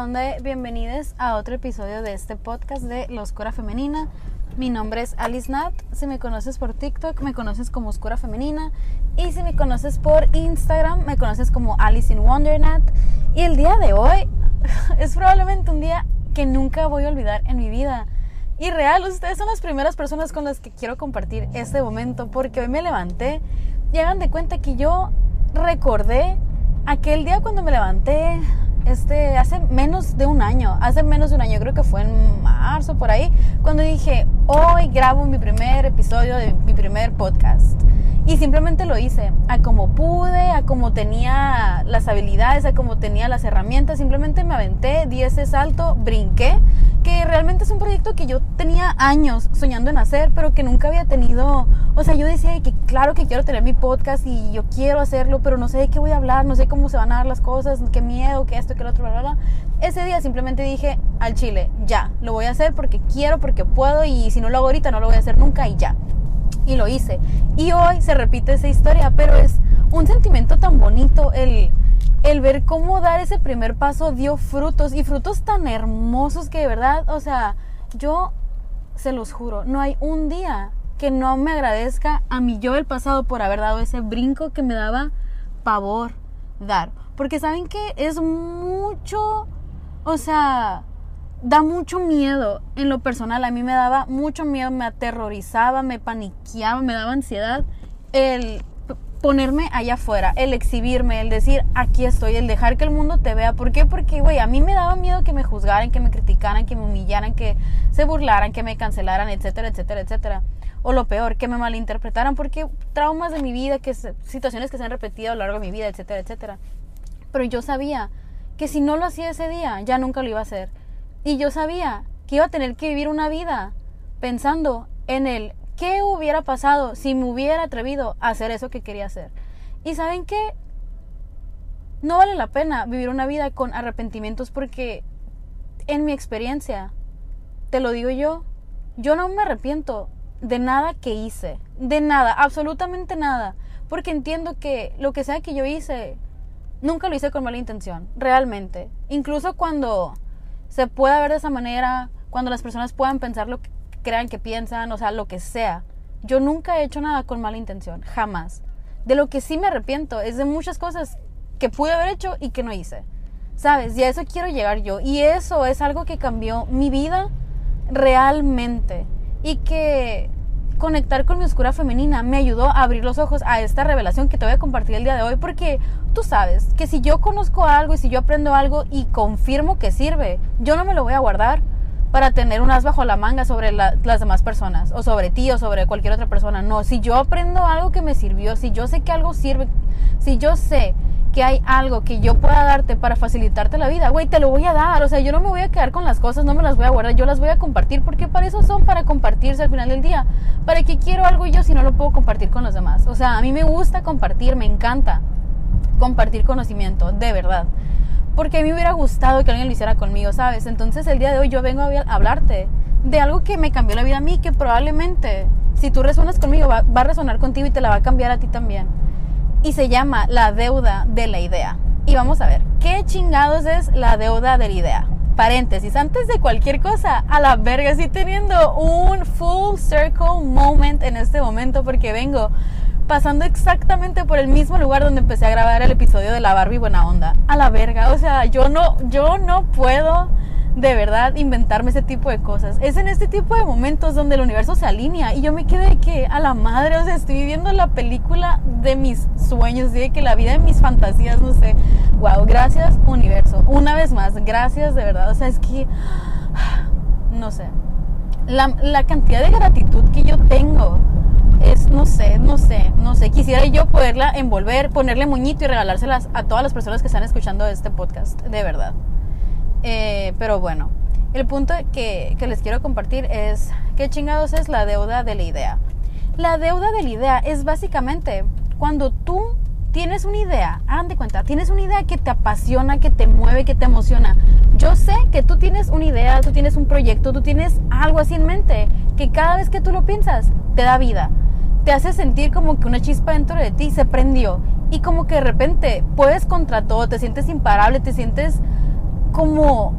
la onda? Bienvenidos a otro episodio de este podcast de La Oscura Femenina. Mi nombre es Alice Nat. Si me conoces por TikTok, me conoces como Oscura Femenina. Y si me conoces por Instagram, me conoces como Alice in Wonder. Y el día de hoy es probablemente un día que nunca voy a olvidar en mi vida. Y real, ustedes son las primeras personas con las que quiero compartir este momento porque hoy me levanté y de cuenta que yo recordé aquel día cuando me levanté, este, hace menos de un año, hace menos de un año, creo que fue en marzo por ahí, cuando dije, hoy grabo mi primer episodio de mi primer podcast. Y simplemente lo hice, a como pude, a como tenía las habilidades, a como tenía las herramientas, simplemente me aventé, di ese salto, brinqué, que realmente es un proyecto que yo tenía años soñando en hacer, pero que nunca había tenido, o sea, yo decía que claro que quiero tener mi podcast y yo quiero hacerlo, pero no sé de qué voy a hablar, no sé cómo se van a dar las cosas, qué miedo, qué esto, qué lo otro, bla, bla, bla. Ese día simplemente dije al chile, ya, lo voy a hacer porque quiero, porque puedo y si no lo hago ahorita no lo voy a hacer nunca y ya y lo hice. Y hoy se repite esa historia, pero es un sentimiento tan bonito el, el ver cómo dar ese primer paso dio frutos y frutos tan hermosos que de verdad, o sea, yo se los juro, no hay un día que no me agradezca a mi yo del pasado por haber dado ese brinco que me daba pavor dar. Porque saben que es mucho, o sea, da mucho miedo en lo personal. A mí me daba mucho miedo, me aterrorizaba, me paniqueaba, me daba ansiedad el ponerme allá afuera, el exhibirme, el decir aquí estoy, el dejar que el mundo te vea. ¿Por qué? Porque, güey, a mí me daba miedo que me juzgaran, que me criticaran, que me humillaran, que se burlaran, que me cancelaran, etcétera, etcétera, etcétera. O lo peor, que me malinterpretaran, porque traumas de mi vida, que situaciones que se han repetido a lo largo de mi vida, etcétera, etcétera. Pero yo sabía que si no lo hacía ese día, ya nunca lo iba a hacer. Y yo sabía que iba a tener que vivir una vida pensando en el qué hubiera pasado si me hubiera atrevido a hacer eso que quería hacer. Y saben qué? No vale la pena vivir una vida con arrepentimientos porque en mi experiencia, te lo digo yo, yo no me arrepiento de nada que hice, de nada, absolutamente nada, porque entiendo que lo que sea que yo hice, nunca lo hice con mala intención, realmente. Incluso cuando se pueda ver de esa manera, cuando las personas puedan pensar lo que crean que piensan, o sea, lo que sea. Yo nunca he hecho nada con mala intención, jamás. De lo que sí me arrepiento es de muchas cosas que pude haber hecho y que no hice. ¿Sabes? Y a eso quiero llegar yo. Y eso es algo que cambió mi vida realmente. Y que conectar con mi oscura femenina me ayudó a abrir los ojos a esta revelación que te voy a compartir el día de hoy porque tú sabes que si yo conozco algo y si yo aprendo algo y confirmo que sirve, yo no me lo voy a guardar para tener un as bajo la manga sobre las demás personas o sobre ti o sobre cualquier otra persona. No, si yo aprendo algo que me sirvió, si yo sé que algo sirve, si yo sé que hay algo que yo pueda darte para facilitarte la vida, güey, te lo voy a dar. O sea, yo no me voy a quedar con las cosas, no me las voy a guardar, yo las voy a compartir porque para eso son, para compartirse al final del día. ¿Para qué quiero algo yo si no lo puedo compartir con los demás? O sea, a mí me gusta compartir, me encanta compartir conocimiento, de verdad. Porque a mí me hubiera gustado que alguien lo hiciera conmigo, ¿sabes? Entonces el día de hoy yo vengo a hablarte de algo que me cambió la vida a mí, que probablemente si tú resuenas conmigo va, va a resonar contigo y te la va a cambiar a ti también y se llama la deuda de la idea. Y vamos a ver, ¿qué chingados es la deuda de la idea? Paréntesis, antes de cualquier cosa, a la verga, estoy teniendo un full circle moment en este momento porque vengo pasando exactamente por el mismo lugar donde empecé a grabar el episodio de la Barbie Buena Onda. A la verga, o sea, yo no, yo no puedo de verdad inventarme ese tipo de cosas. Es en este tipo de momentos donde el universo se alinea y yo me quedé que a la madre, o sea, estoy viviendo la película de mis sueños, de que la vida de mis fantasías, no sé. Wow, gracias universo. Una vez más, gracias de verdad. O sea, es que, no sé. La, la cantidad de gratitud que yo tengo es, no sé, no sé, no sé. Quisiera yo poderla envolver, ponerle muñito y regalárselas a todas las personas que están escuchando este podcast, de verdad. Eh, pero bueno, el punto que, que les quiero compartir es qué chingados es la deuda de la idea. La deuda de la idea es básicamente cuando tú tienes una idea, hagan cuenta, tienes una idea que te apasiona, que te mueve, que te emociona. Yo sé que tú tienes una idea, tú tienes un proyecto, tú tienes algo así en mente, que cada vez que tú lo piensas, te da vida. Te hace sentir como que una chispa dentro de ti se prendió y como que de repente puedes contra todo, te sientes imparable, te sientes como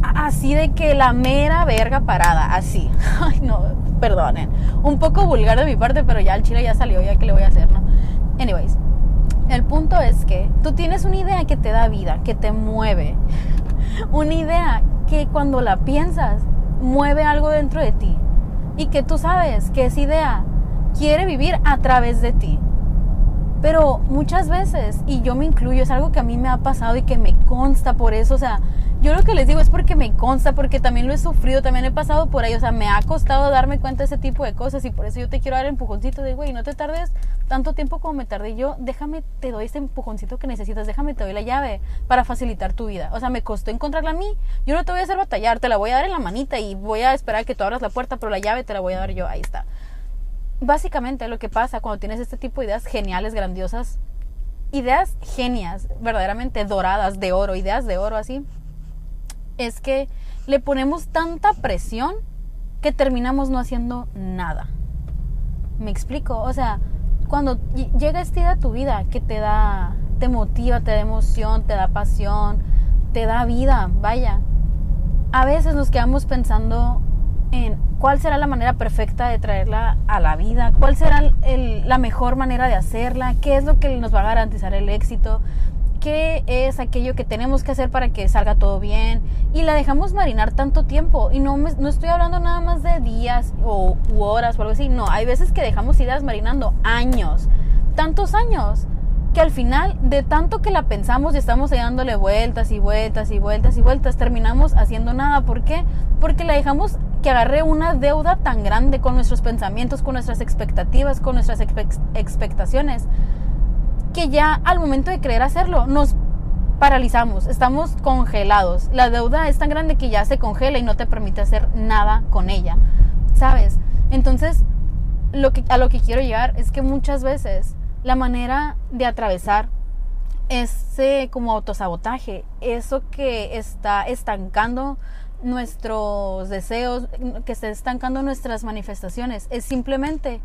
así de que la mera verga parada, así. Ay, no, perdonen. Un poco vulgar de mi parte, pero ya el chile ya salió, ya que le voy a hacer, ¿no? Anyways, el punto es que tú tienes una idea que te da vida, que te mueve. Una idea que cuando la piensas mueve algo dentro de ti. Y que tú sabes que esa idea quiere vivir a través de ti. Pero muchas veces, y yo me incluyo, es algo que a mí me ha pasado y que me consta por eso, o sea, yo lo que les digo es porque me consta, porque también lo he sufrido, también he pasado por ahí, o sea, me ha costado darme cuenta de ese tipo de cosas y por eso yo te quiero dar el empujoncito de, güey, no te tardes tanto tiempo como me tardé yo, déjame, te doy ese empujoncito que necesitas, déjame, te doy la llave para facilitar tu vida. O sea, me costó encontrarla a mí, yo no te voy a hacer batallar, te la voy a dar en la manita y voy a esperar que tú abras la puerta, pero la llave te la voy a dar yo, ahí está. Básicamente lo que pasa cuando tienes este tipo de ideas geniales, grandiosas, ideas genias, verdaderamente doradas, de oro, ideas de oro así, es que le ponemos tanta presión que terminamos no haciendo nada. ¿Me explico? O sea, cuando llega esta idea a tu vida que te da, te motiva, te da emoción, te da pasión, te da vida, vaya. A veces nos quedamos pensando en cuál será la manera perfecta de traerla a la vida, cuál será la mejor manera de hacerla, qué es lo que nos va a garantizar el éxito qué es aquello que tenemos que hacer para que salga todo bien y la dejamos marinar tanto tiempo. Y no, no estoy hablando nada más de días o u horas o algo así, no, hay veces que dejamos ideas marinando años, tantos años que al final de tanto que la pensamos y estamos dándole vueltas y vueltas y vueltas y vueltas, terminamos haciendo nada. ¿Por qué? Porque la dejamos que agarre una deuda tan grande con nuestros pensamientos, con nuestras expectativas, con nuestras expectaciones que ya al momento de querer hacerlo nos paralizamos, estamos congelados. La deuda es tan grande que ya se congela y no te permite hacer nada con ella, ¿sabes? Entonces, a lo que quiero llegar es que muchas veces la manera de atravesar ese como autosabotaje, eso que está estancando nuestros deseos, que está estancando nuestras manifestaciones, es simplemente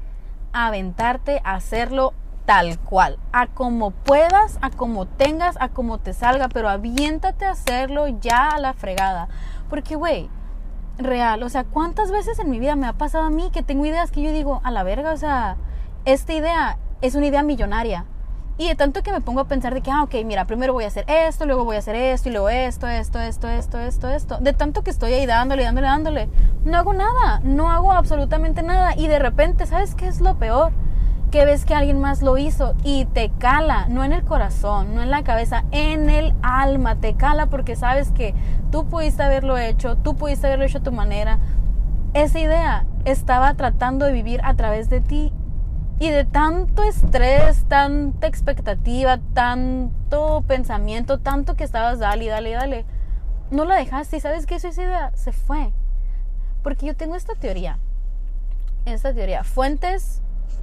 aventarte a hacerlo tal cual, a como puedas, a como tengas, a como te salga, pero aviéntate a hacerlo ya a la fregada. Porque, güey, real, o sea, ¿cuántas veces en mi vida me ha pasado a mí que tengo ideas que yo digo, a la verga, o sea, esta idea es una idea millonaria. Y de tanto que me pongo a pensar de que, ah, ok, mira, primero voy a hacer esto, luego voy a hacer esto, y luego esto, esto, esto, esto, esto, esto. De tanto que estoy ahí dándole, dándole, dándole, no hago nada, no hago absolutamente nada. Y de repente, ¿sabes qué es lo peor? que ves que alguien más lo hizo y te cala, no en el corazón, no en la cabeza, en el alma, te cala porque sabes que tú pudiste haberlo hecho, tú pudiste haberlo hecho a tu manera. Esa idea estaba tratando de vivir a través de ti y de tanto estrés, tanta expectativa, tanto pensamiento, tanto que estabas dale, dale, dale, no la dejaste y sabes que esa idea se fue. Porque yo tengo esta teoría, esta teoría, fuentes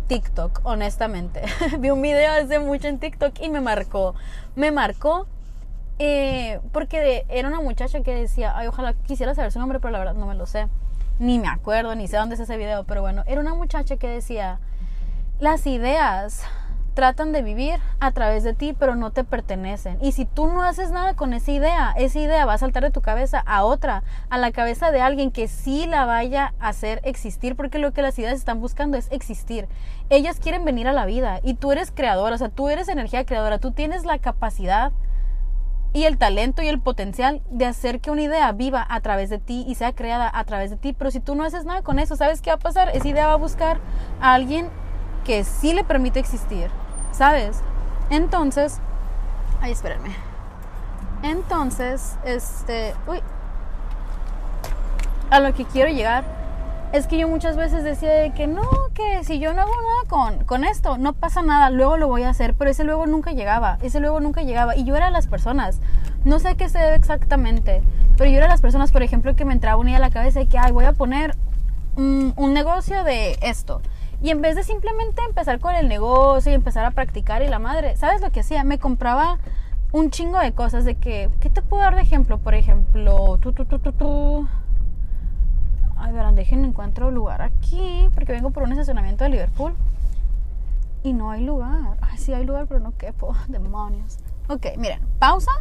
TikTok, honestamente. Vi un video hace mucho en TikTok y me marcó. Me marcó eh, porque era una muchacha que decía, ay, ojalá quisiera saber su nombre, pero la verdad no me lo sé. Ni me acuerdo, ni sé dónde es ese video, pero bueno, era una muchacha que decía, las ideas tratan de vivir a través de ti, pero no te pertenecen. Y si tú no haces nada con esa idea, esa idea va a saltar de tu cabeza a otra, a la cabeza de alguien que sí la vaya a hacer existir, porque lo que las ideas están buscando es existir. Ellas quieren venir a la vida y tú eres creadora, o sea, tú eres energía creadora, tú tienes la capacidad y el talento y el potencial de hacer que una idea viva a través de ti y sea creada a través de ti. Pero si tú no haces nada con eso, ¿sabes qué va a pasar? Esa idea va a buscar a alguien que sí le permite existir ¿sabes? Entonces, ay, espérenme. Entonces, este, uy, a lo que quiero llegar es que yo muchas veces decía que no, que si yo no hago nada con, con esto, no pasa nada, luego lo voy a hacer, pero ese luego nunca llegaba, ese luego nunca llegaba. Y yo era las personas, no sé qué se debe exactamente, pero yo era las personas, por ejemplo, que me entraba una idea a la cabeza de que, ay, voy a poner un negocio de esto. Y en vez de simplemente empezar con el negocio y empezar a practicar y la madre, ¿sabes lo que hacía? Me compraba un chingo de cosas de que, ¿qué te puedo dar de ejemplo? Por ejemplo, tú, tú, tú, tú, tú. Ay, verán, dejen encuentro lugar aquí, porque vengo por un estacionamiento de Liverpool. Y no hay lugar. Ay, sí hay lugar, pero no quepo. Demonios. Ok, miren, pausa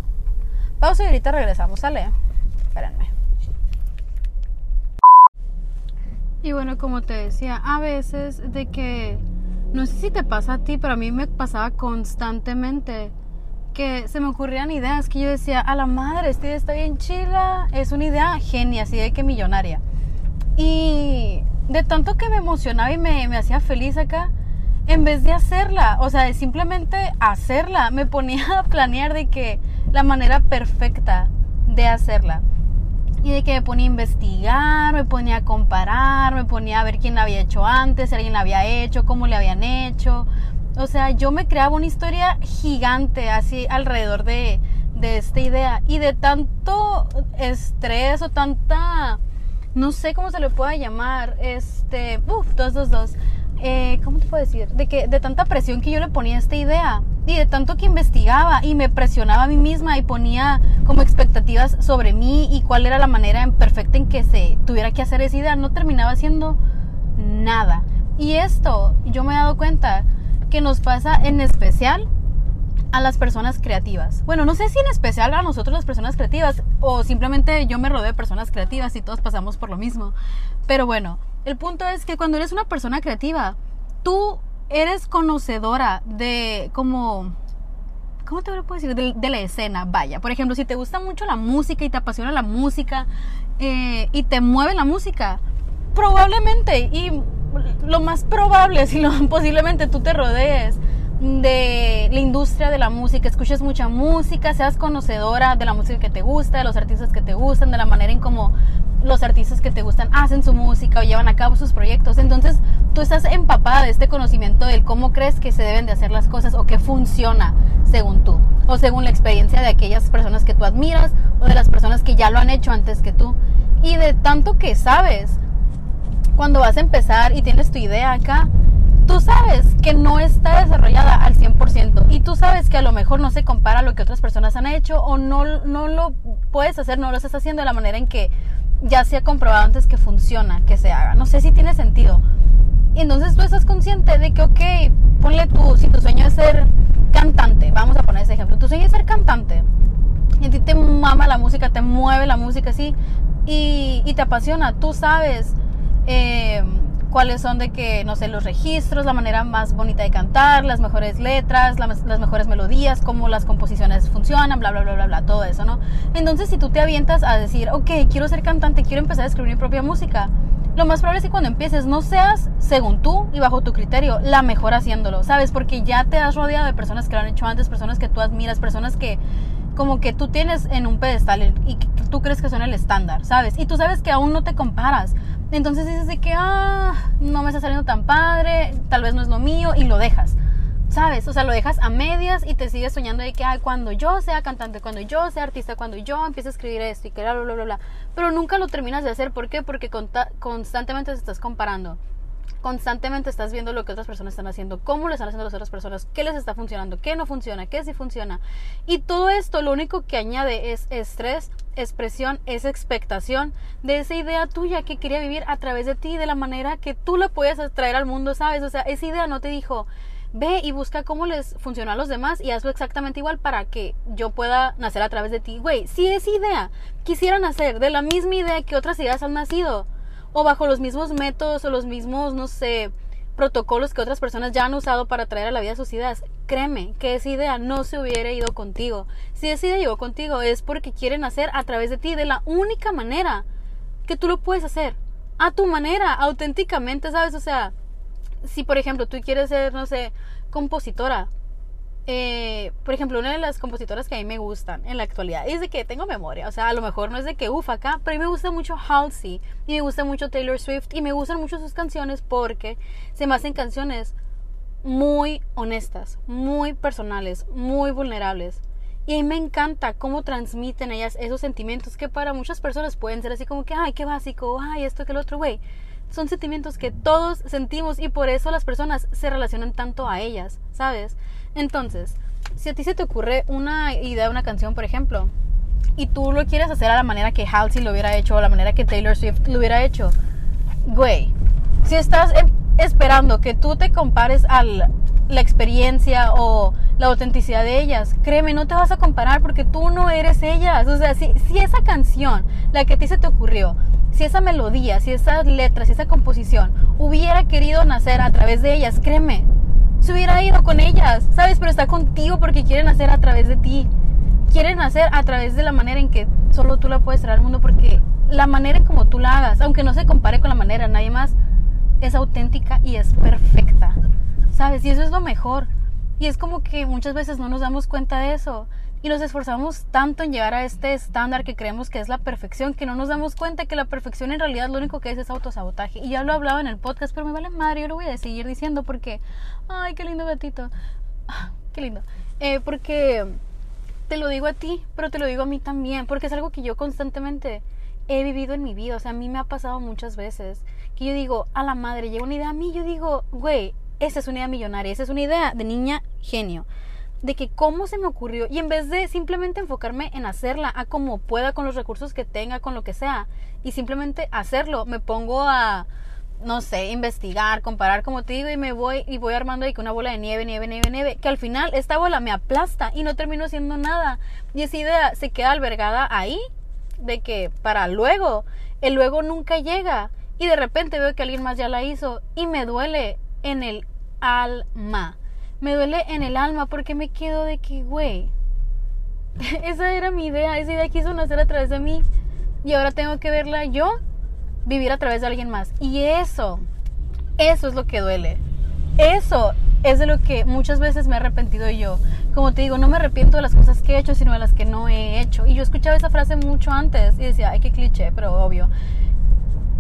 Pausa y ahorita regresamos, ¿sale? Espérenme. Y bueno, como te decía, a veces de que, no sé si te pasa a ti, pero a mí me pasaba constantemente que se me ocurrían ideas que yo decía, a la madre, esta idea está bien chila, es una idea genia, así de que millonaria. Y de tanto que me emocionaba y me, me hacía feliz acá, en vez de hacerla, o sea, de simplemente hacerla, me ponía a planear de que la manera perfecta de hacerla. Y de que me ponía a investigar, me ponía a comparar, me ponía a ver quién la había hecho antes, si alguien la había hecho, cómo le habían hecho. O sea, yo me creaba una historia gigante así alrededor de, de esta idea. Y de tanto estrés o tanta, no sé cómo se le pueda llamar, este, uff, dos, dos, dos eh, ¿cómo te puedo decir? De que de tanta presión que yo le ponía a esta idea y de tanto que investigaba y me presionaba a mí misma y ponía como expectativas sobre mí y cuál era la manera perfecta en que se tuviera que hacer esa idea, no terminaba haciendo nada. Y esto yo me he dado cuenta que nos pasa en especial a las personas creativas. Bueno, no sé si en especial a nosotros las personas creativas o simplemente yo me rodeo de personas creativas y todos pasamos por lo mismo. Pero bueno, el punto es que cuando eres una persona creativa, tú eres conocedora de como... ¿Cómo te lo puedo decir? De, la escena, vaya. Por ejemplo, si te gusta mucho la música y te apasiona la música eh, y te mueve la música, probablemente y lo más probable, si no posiblemente tú te rodees de la industria de la música, escuches mucha música, seas conocedora de la música que te gusta, de los artistas que te gustan, de la manera en cómo los artistas que te gustan hacen su música o llevan a cabo sus proyectos. Entonces tú estás empapada de este conocimiento del cómo crees que se deben de hacer las cosas o que funciona según tú o según la experiencia de aquellas personas que tú admiras o de las personas que ya lo han hecho antes que tú. Y de tanto que sabes, cuando vas a empezar y tienes tu idea acá, tú sabes que no está desarrollada al 100% y tú sabes que a lo mejor no se compara a lo que otras personas han hecho o no, no lo puedes hacer, no lo estás haciendo de la manera en que ya se ha comprobado antes que funciona, que se haga. No sé si tiene sentido. Entonces tú estás consciente de que, ok, ponle tú, si tu sueño es ser cantante, vamos a poner ese ejemplo, tu sueño es ser cantante y a ti te mama la música, te mueve la música así y, y te apasiona, tú sabes. Eh, cuáles son de que, no sé, los registros, la manera más bonita de cantar, las mejores letras, las, mejores melodías, cómo las composiciones funcionan, bla, bla, bla, bla, bla, todo eso, ¿no? Entonces, si tú te avientas a decir, ok, quiero ser cantante, quiero empezar a escribir mi propia música, lo más probable es que cuando empieces no seas, según tú y bajo tu criterio, la mejor haciéndolo, ¿sabes? Porque ya te has rodeado de personas que lo han hecho antes, personas que tú admiras, personas que como que tú tienes en un pedestal y tú crees que son el estándar, ¿sabes? Y tú sabes que aún no te comparas. Entonces dices de que, ah, no me está saliendo tan padre, tal vez no es lo mío y lo dejas. ¿Sabes? O sea, lo dejas a medias y te sigues soñando de que, ay, cuando yo sea cantante, cuando yo sea artista, cuando yo empiece a escribir esto y que bla, bla, bla, bla. Pero nunca lo terminas de hacer. ¿Por qué? Porque constantemente te estás comparando constantemente estás viendo lo que otras personas están haciendo, cómo lo están haciendo las otras personas, qué les está funcionando, qué no funciona, qué sí funciona. Y todo esto lo único que añade es estrés, expresión, es expectación de esa idea tuya que quería vivir a través de ti, de la manera que tú la puedes traer al mundo, ¿sabes? O sea, esa idea no te dijo, ve y busca cómo les funciona a los demás y hazlo exactamente igual para que yo pueda nacer a través de ti. Güey, si esa idea quisiera nacer de la misma idea que otras ideas han nacido, o bajo los mismos métodos o los mismos, no sé, protocolos que otras personas ya han usado para traer a la vida sus ideas, créeme que esa idea no se hubiera ido contigo. Si esa idea llegó contigo es porque quieren hacer a través de ti de la única manera que tú lo puedes hacer. A tu manera, auténticamente, ¿sabes? O sea, si por ejemplo tú quieres ser, no sé, compositora, eh, por ejemplo, una de las compositoras que a mí me gustan en la actualidad es de que tengo memoria, o sea, a lo mejor no es de que ufa acá, pero a mí me gusta mucho Halsey y me gusta mucho Taylor Swift y me gustan mucho sus canciones porque se me hacen canciones muy honestas, muy personales, muy vulnerables. Y a mí me encanta cómo transmiten ellas esos sentimientos que para muchas personas pueden ser así como que, ay, qué básico, ay, esto que el otro, güey. Son sentimientos que todos sentimos y por eso las personas se relacionan tanto a ellas, ¿sabes? Entonces, si a ti se te ocurre una idea, una canción, por ejemplo, y tú lo quieres hacer a la manera que Halsey lo hubiera hecho o la manera que Taylor Swift lo hubiera hecho, güey, si estás em, esperando que tú te compares a la experiencia o la autenticidad de ellas. Créeme, no te vas a comparar porque tú no eres ellas. O sea, si, si esa canción, la que a ti se te ocurrió, si esa melodía, si esas letras, si esa composición hubiera querido nacer a través de ellas, créeme, se hubiera ido con ellas, ¿sabes? Pero está contigo porque quieren nacer a través de ti. Quieren nacer a través de la manera en que solo tú la puedes traer al mundo porque la manera en como tú la hagas, aunque no se compare con la manera nadie más, es auténtica y es perfecta. ¿Sabes? Y eso es lo mejor. Y es como que muchas veces no nos damos cuenta de eso. Y nos esforzamos tanto en llegar a este estándar que creemos que es la perfección, que no nos damos cuenta que la perfección en realidad lo único que es es autosabotaje. Y ya lo hablaba en el podcast, pero me vale madre, yo lo voy a seguir diciendo porque, ay, qué lindo gatito. Ah, qué lindo. Eh, porque te lo digo a ti, pero te lo digo a mí también, porque es algo que yo constantemente he vivido en mi vida. O sea, a mí me ha pasado muchas veces que yo digo, a la madre, llega una idea a mí, yo digo, güey, esa es una idea millonaria, esa es una idea de niña genio. De que cómo se me ocurrió. Y en vez de simplemente enfocarme en hacerla a como pueda, con los recursos que tenga, con lo que sea, y simplemente hacerlo, me pongo a, no sé, investigar, comparar, como te digo, y me voy y voy armando ahí con una bola de nieve, nieve, nieve, nieve, que al final esta bola me aplasta y no termino haciendo nada. Y esa idea se queda albergada ahí, de que para luego, el luego nunca llega. Y de repente veo que alguien más ya la hizo y me duele en el alma. Me duele en el alma porque me quedo de que, güey, esa era mi idea, esa idea quiso nacer a través de mí y ahora tengo que verla yo vivir a través de alguien más. Y eso, eso es lo que duele. Eso es de lo que muchas veces me he arrepentido yo. Como te digo, no me arrepiento de las cosas que he hecho, sino de las que no he hecho. Y yo escuchaba esa frase mucho antes y decía, ay, qué cliché, pero obvio.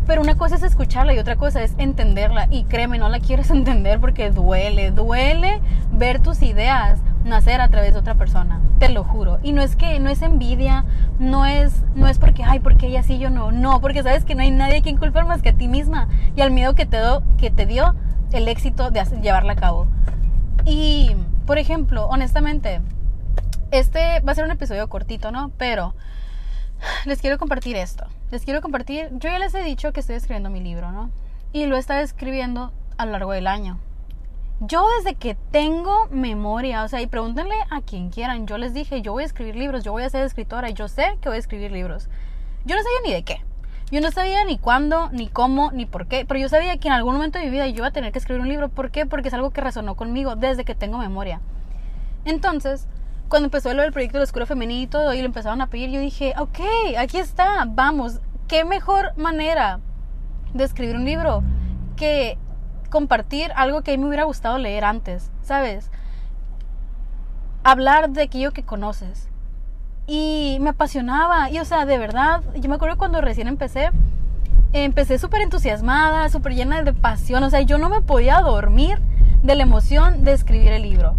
Pero una cosa es escucharla y otra cosa es entenderla. Y créeme, no la quieres entender porque duele, duele ver tus ideas nacer a través de otra persona, te lo juro. Y no es que no es envidia, no es no es porque ay, porque ella sí yo no, no, porque sabes que no hay nadie a quien culpar más que a ti misma y al miedo que te dio que te dio el éxito de llevarla a cabo. Y por ejemplo, honestamente, este va a ser un episodio cortito, ¿no? Pero les quiero compartir esto. Les quiero compartir, yo ya les he dicho que estoy escribiendo mi libro, ¿no? Y lo he estado escribiendo a lo largo del año. Yo desde que tengo memoria, o sea, y pregúntenle a quien quieran, yo les dije, yo voy a escribir libros, yo voy a ser escritora y yo sé que voy a escribir libros. Yo no sabía ni de qué. Yo no sabía ni cuándo, ni cómo, ni por qué, pero yo sabía que en algún momento de mi vida yo iba a tener que escribir un libro. ¿Por qué? Porque es algo que resonó conmigo desde que tengo memoria. Entonces, cuando empezó lo del proyecto de la Oscura Femenina y todo, y lo empezaron a pedir, yo dije, ok, aquí está, vamos, qué mejor manera de escribir un libro que compartir algo que a mí me hubiera gustado leer antes, ¿sabes? Hablar de aquello que conoces. Y me apasionaba, y o sea, de verdad, yo me acuerdo cuando recién empecé, empecé súper entusiasmada, súper llena de pasión, o sea, yo no me podía dormir de la emoción de escribir el libro.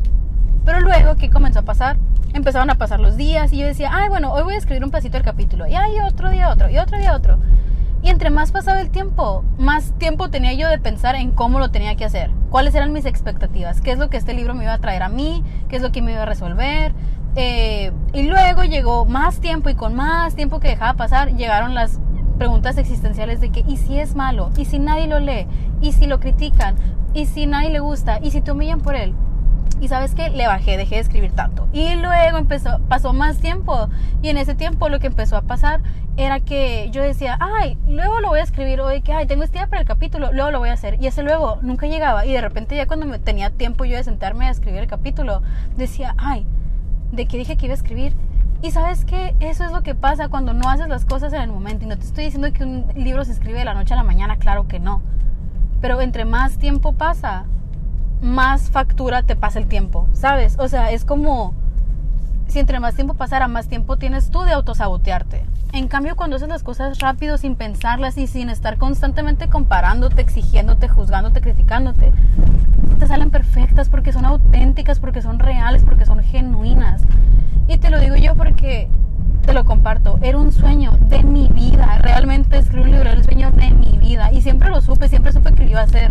Pero luego, ¿qué comenzó a pasar? Empezaron a pasar los días y yo decía, ay, bueno, hoy voy a escribir un pedacito del capítulo. Y ay, otro día otro, y otro día otro. Y entre más pasaba el tiempo, más tiempo tenía yo de pensar en cómo lo tenía que hacer, cuáles eran mis expectativas, qué es lo que este libro me iba a traer a mí, qué es lo que me iba a resolver. Eh, y luego llegó más tiempo y con más tiempo que dejaba pasar, llegaron las preguntas existenciales de que, ¿y si es malo? ¿Y si nadie lo lee? ¿Y si lo critican? ¿Y si nadie le gusta? ¿Y si te humillan por él? Y sabes qué, le bajé, dejé de escribir tanto. Y luego empezó, pasó más tiempo. Y en ese tiempo lo que empezó a pasar era que yo decía, ay, luego lo voy a escribir hoy, que ay, tengo este día para el capítulo, luego lo voy a hacer. Y ese luego nunca llegaba. Y de repente ya cuando tenía tiempo yo de sentarme a escribir el capítulo, decía, ay, ¿de qué dije que iba a escribir? Y sabes qué, eso es lo que pasa cuando no haces las cosas en el momento. Y no te estoy diciendo que un libro se escribe de la noche a la mañana, claro que no. Pero entre más tiempo pasa, más factura te pasa el tiempo, ¿sabes? O sea, es como si entre más tiempo pasara, más tiempo tienes tú de autosabotearte. En cambio, cuando haces las cosas rápido, sin pensarlas y sin estar constantemente comparándote, exigiéndote, juzgándote, criticándote, te salen perfectas porque son auténticas, porque son reales, porque son genuinas. Y te lo digo yo porque te lo comparto. Era un sueño de mi vida. Realmente escribir un libro era el sueño de mi vida. Y siempre lo supe, siempre supe que lo iba a hacer.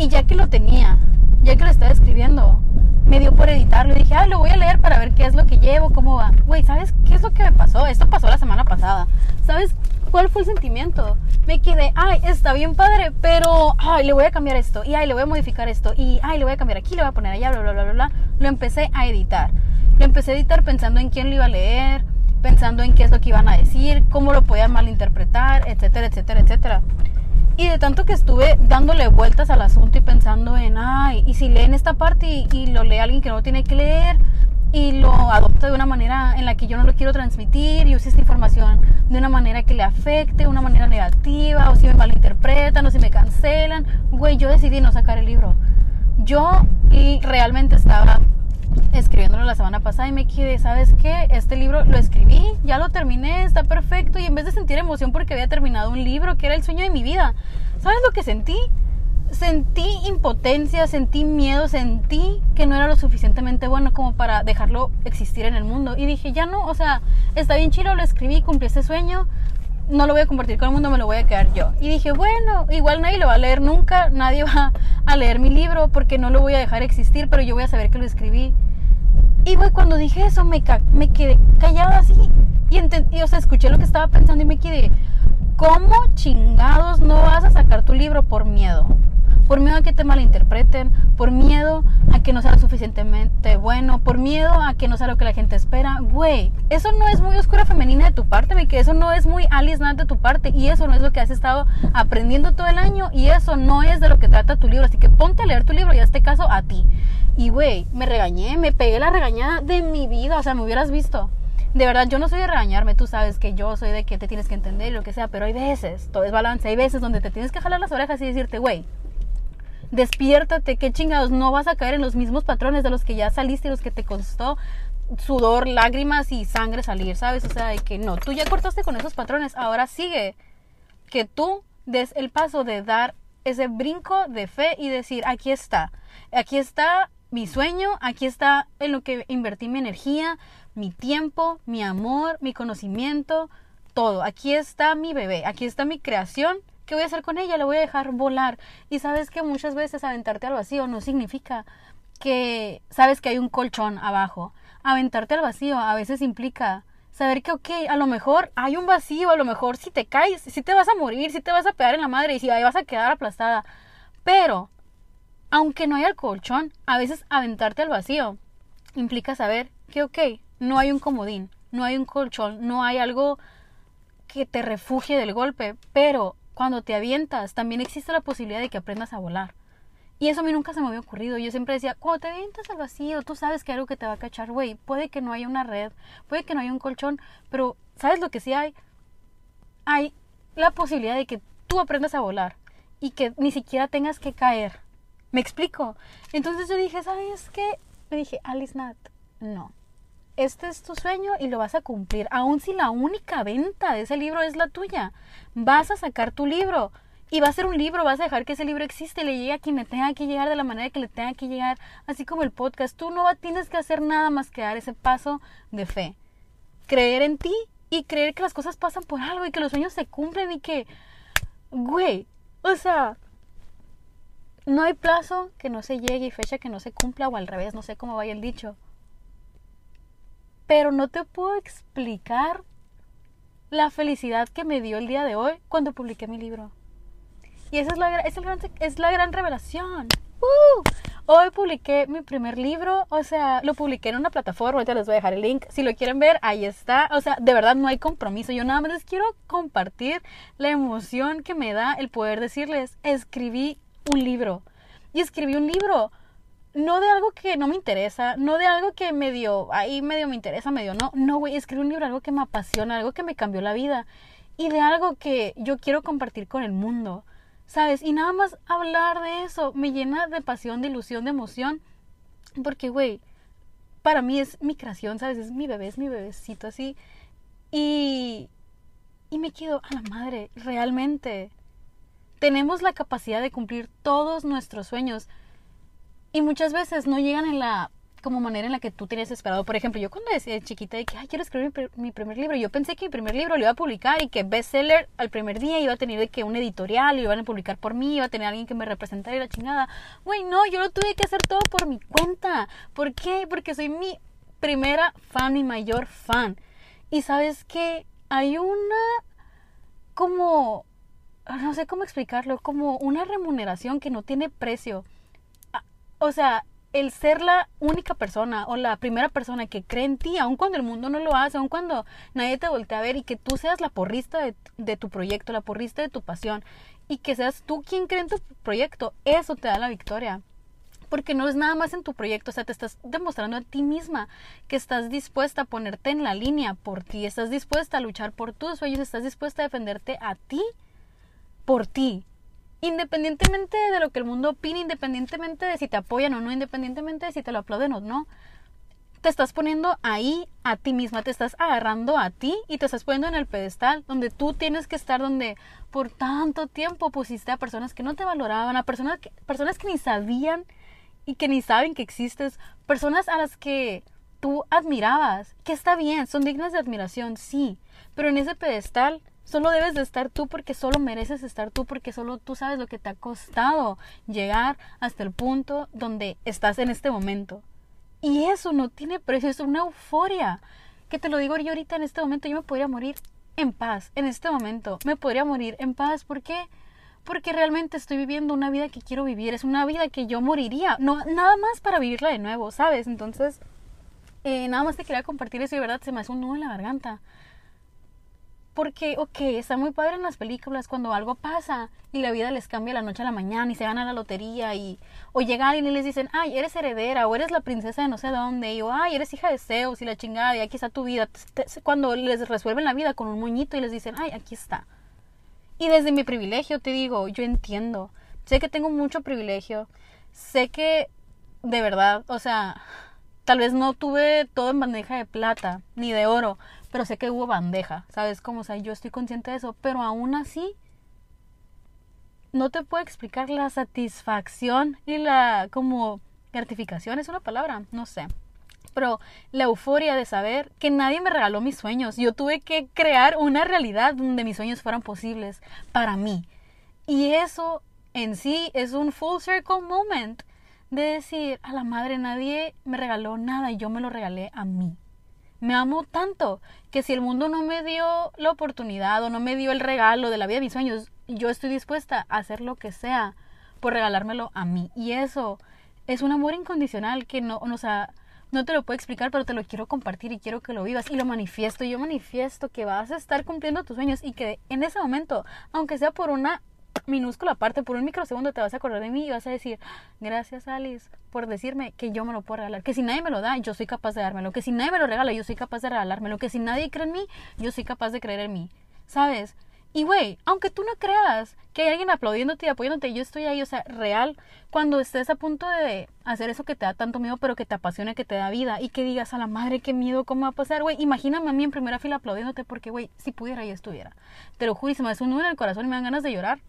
Y ya que lo tenía, ya que lo estaba escribiendo, me dio por editarlo y dije, ah, lo voy a leer para ver qué es lo que llevo, cómo va. Güey, ¿sabes qué es lo que me pasó? Esto pasó la semana pasada. ¿Sabes ¿cuál fue el sentimiento? Me quedé, ay, está bien padre, pero, ay, le voy a cambiar esto, y ay, le voy a modificar esto, y ay, le voy a cambiar aquí, le voy a poner allá, bla, bla, bla, bla, bla. Lo empecé a editar. Lo empecé a editar pensando en quién lo iba a leer, pensando en qué es lo que iban a decir, cómo lo podían malinterpretar, etcétera, etcétera, etcétera. Y de tanto que estuve dándole vueltas al asunto y pensando en, ay, y si leen esta parte y, lo lee alguien que no tiene que leer, y lo adopta de una manera en la que yo no lo quiero transmitir y usa esta información de una manera que le afecte, de una manera negativa, o si me malinterpretan, o si me cancelan. Güey, yo decidí no sacar el libro. Yo y realmente estaba escribiéndolo la semana pasada y me quedé, ¿sabes qué? Este libro lo escribí, ya lo terminé, está perfecto y en vez de sentir emoción porque había terminado un libro que era el sueño de mi vida, ¿sabes lo que sentí? sentí impotencia, sentí miedo, sentí que no era lo suficientemente bueno como para dejarlo existir en el mundo. Y dije, ya no, o sea, está bien chido, lo escribí, cumplí ese sueño, no lo voy a compartir con el mundo, me lo voy a quedar yo. Y dije, bueno, igual nadie lo va a leer nunca, nadie va a leer mi libro porque no lo voy a dejar existir, pero yo voy a saber que lo escribí. Y güey, cuando dije eso me, me quedé callada así. Y, y, o sea, escuché lo que estaba pensando y me quedé, ¿cómo chingados no vas a sacar tu libro por miedo? Por miedo a que te malinterpreten, por miedo a que no sea lo suficientemente bueno, por miedo a que no sea lo que la gente espera. Güey, eso no es muy oscura femenina de tu parte, que eso no es muy Alice de tu parte y eso no es lo que has estado aprendiendo todo el año y eso no es de lo que trata tu libro. Así que ponte a leer tu libro y este caso a ti. Y güey, me regañé, me pegué la regañada de mi vida, o sea, me hubieras visto de verdad, yo no soy de regañarme, tú sabes que yo soy de que te tienes que entender y lo que sea, pero hay veces, todo es balance, hay veces donde te tienes que jalar las orejas y decirte, güey, despiértate, qué chingados, no vas a caer en los mismos patrones de los que ya saliste y los que te costó sudor, lágrimas y sangre salir, ¿sabes? O sea, que no, tú ya cortaste con esos patrones, ahora sigue que tú des el paso de dar ese brinco de fe y decir, aquí está, aquí está mi sueño, aquí está en lo que invertí mi energía, mi tiempo, mi amor, mi conocimiento, todo, aquí está mi bebé, aquí está mi creación ¿Qué voy a hacer con ella? La voy a dejar volar. Y sabes que muchas veces aventarte al vacío no significa que sabes que hay un colchón abajo. Aventarte al vacío a veces implica saber que, ok, a lo mejor hay un vacío, a lo mejor si te caes, si te vas a morir, si te vas a pegar en la madre y si ahí vas a quedar aplastada. Pero, aunque no haya el colchón, a veces aventarte al vacío implica saber que, ok, no hay un comodín, no hay un colchón, no hay algo que te refugie del golpe, pero cuando te avientas, también existe la posibilidad de que aprendas a volar. Y eso a mí nunca se me había ocurrido. Yo siempre decía, cuando te avientas al vacío, tú sabes que hay algo que te va a cachar, güey. Puede que no haya una red, puede que no haya un colchón, pero ¿sabes lo que sí hay? Hay la posibilidad de que tú aprendas a volar y que ni siquiera tengas que caer. ¿Me explico? Entonces yo dije, ¿sabes qué? Me dije, Alice Nat, no este es tu sueño y lo vas a cumplir, aun si la única venta de ese libro es la tuya. Vas a sacar tu libro y va a ser un libro, vas a dejar que ese libro existe, le llegue a quien le tenga que llegar de la manera que le tenga que llegar, así como el podcast. Tú no tienes que hacer nada más que dar ese paso de fe. Creer en ti y creer que las cosas pasan por algo y que los sueños se cumplen y que, güey, o sea, no hay plazo que no se llegue y fecha que no se cumpla o al revés, no sé cómo vaya el dicho pero no te puedo explicar la felicidad que me dio el día de hoy cuando publiqué mi libro. Y esa es la, es gran, es la gran revelación. ¡Uh! Hoy publiqué mi primer libro, o sea, lo publiqué en una plataforma, ahorita les voy a dejar el link, si lo quieren ver, ahí está, o sea, de verdad no hay compromiso, yo nada más les quiero compartir la emoción que me da el poder decirles, escribí un libro, y escribí un libro no de algo que no me interesa, no de algo que medio, ahí medio me interesa, medio no. No, güey, escribí un libro, algo que me apasiona, algo que me cambió la vida. Y de algo que yo quiero compartir con el mundo, ¿sabes? Y nada más hablar de eso me llena de pasión, de ilusión, de emoción. Porque, güey, para mí es mi creación, ¿sabes? Es mi bebé, es mi bebecito así. Y, y me quedo a la madre, realmente. Tenemos la capacidad de cumplir todos nuestros sueños y muchas veces no llegan en la como manera en la que tú tenías esperado. Por ejemplo, yo cuando decía chiquita de que, ay, quiero escribir mi, primer libro, yo pensé que mi primer libro lo iba a publicar y que bestseller al primer día iba a tener de que un editorial, lo iban a publicar por mí, iba a tener alguien que me representara y la chingada. Güey, no, yo lo tuve que hacer todo por mi cuenta. ¿Por qué? Porque soy mi primera fan, mi mayor fan. Y sabes que hay una como, no sé cómo explicarlo, como una remuneración que no tiene precio. O sea, el ser la única persona o la primera persona que cree en ti, aun cuando el mundo no lo hace, aun cuando nadie te voltea a ver y que tú seas la porrista de, de, tu proyecto, la porrista de tu pasión y que seas tú quien cree en tu proyecto, eso te da la victoria. Porque no es nada más en tu proyecto, o sea, te estás demostrando a ti misma que estás dispuesta a ponerte en la línea por ti, estás dispuesta a luchar por tus sueños, estás dispuesta a defenderte a ti por ti, independientemente de lo que el mundo opine, independientemente de si te apoyan o no, independientemente de si te lo aplauden o no, te estás poniendo ahí a ti misma, te estás agarrando a ti y te estás poniendo en el pedestal donde tú tienes que estar, donde por tanto tiempo pusiste a personas que no te valoraban, a personas que, personas que ni sabían y que ni saben que existes, personas a las que tú admirabas, que está bien, son dignas de admiración, sí, pero en ese pedestal Solo debes de estar tú porque solo mereces estar tú porque solo tú sabes lo que te ha costado llegar hasta el punto donde estás en este momento. Y eso no tiene precio, es una euforia. Que te lo digo yo ahorita en este momento, yo me podría morir en paz, en este momento. Me podría morir en paz. ¿Por qué? Porque realmente estoy viviendo una vida que quiero vivir. Es una vida que yo moriría. No, nada más para vivirla de nuevo, ¿sabes? Entonces, eh, nada más te quería compartir eso y de verdad se me hace un nudo en la garganta. Porque, ok, está muy padre en las películas cuando algo pasa y la vida les cambia la noche a la mañana y se gana la lotería y o llegan y les dicen, ay, eres heredera o eres la princesa de no sé dónde y o ay, eres hija de Zeus y la chingada y aquí está tu vida. Cuando les resuelven la vida con un moñito y les dicen, ay, aquí está. Y desde mi privilegio te digo, yo entiendo, sé que tengo mucho privilegio, sé que de verdad, o sea, tal vez no tuve todo en bandeja de plata ni de oro, pero sé que hubo bandeja, ¿sabes? Como, o yo estoy consciente de eso, pero aún así no te puedo explicar la satisfacción y la como gratificación, es una palabra, no sé. Pero la euforia de saber que nadie me regaló mis sueños. Yo tuve que crear una realidad donde mis sueños fueran posibles para mí. Y eso en sí es un full circle moment de decir, a la madre nadie me regaló nada y yo me lo regalé a mí. Me amo tanto que si el mundo no me dio la oportunidad o no me dio el regalo de la vida de mis sueños, yo estoy dispuesta a hacer lo que sea por regalármelo a mí. Y eso es un amor incondicional que no, o sea, no te lo puedo explicar, pero te lo quiero compartir y quiero que lo vivas y lo manifiesto. Yo manifiesto que vas a estar cumpliendo tus sueños y que en ese momento, aunque sea por una minúscula parte, por un microsegundo te vas a acordar de mí y vas a decir, gracias Alice por decirme que yo me lo puedo regalar, que si nadie me lo da, yo soy capaz de dármelo, que si nadie me lo regala, yo soy capaz de regalármelo, que si nadie cree en mí, yo soy capaz de creer en mí, ¿sabes? Y güey, aunque tú no creas que hay alguien aplaudiéndote y apoyándote, yo estoy ahí, o sea, real, cuando estés a punto de hacer eso que te da tanto miedo, pero que te apasiona, que te da vida, y que digas a la madre, qué miedo, ¿cómo va a pasar, güey? Imagíname a mí en primera fila aplaudiéndote, porque, güey, si pudiera, ya estuviera. Te lo juro, y se me hace un nudo en el corazón y me dan ganas de llorar.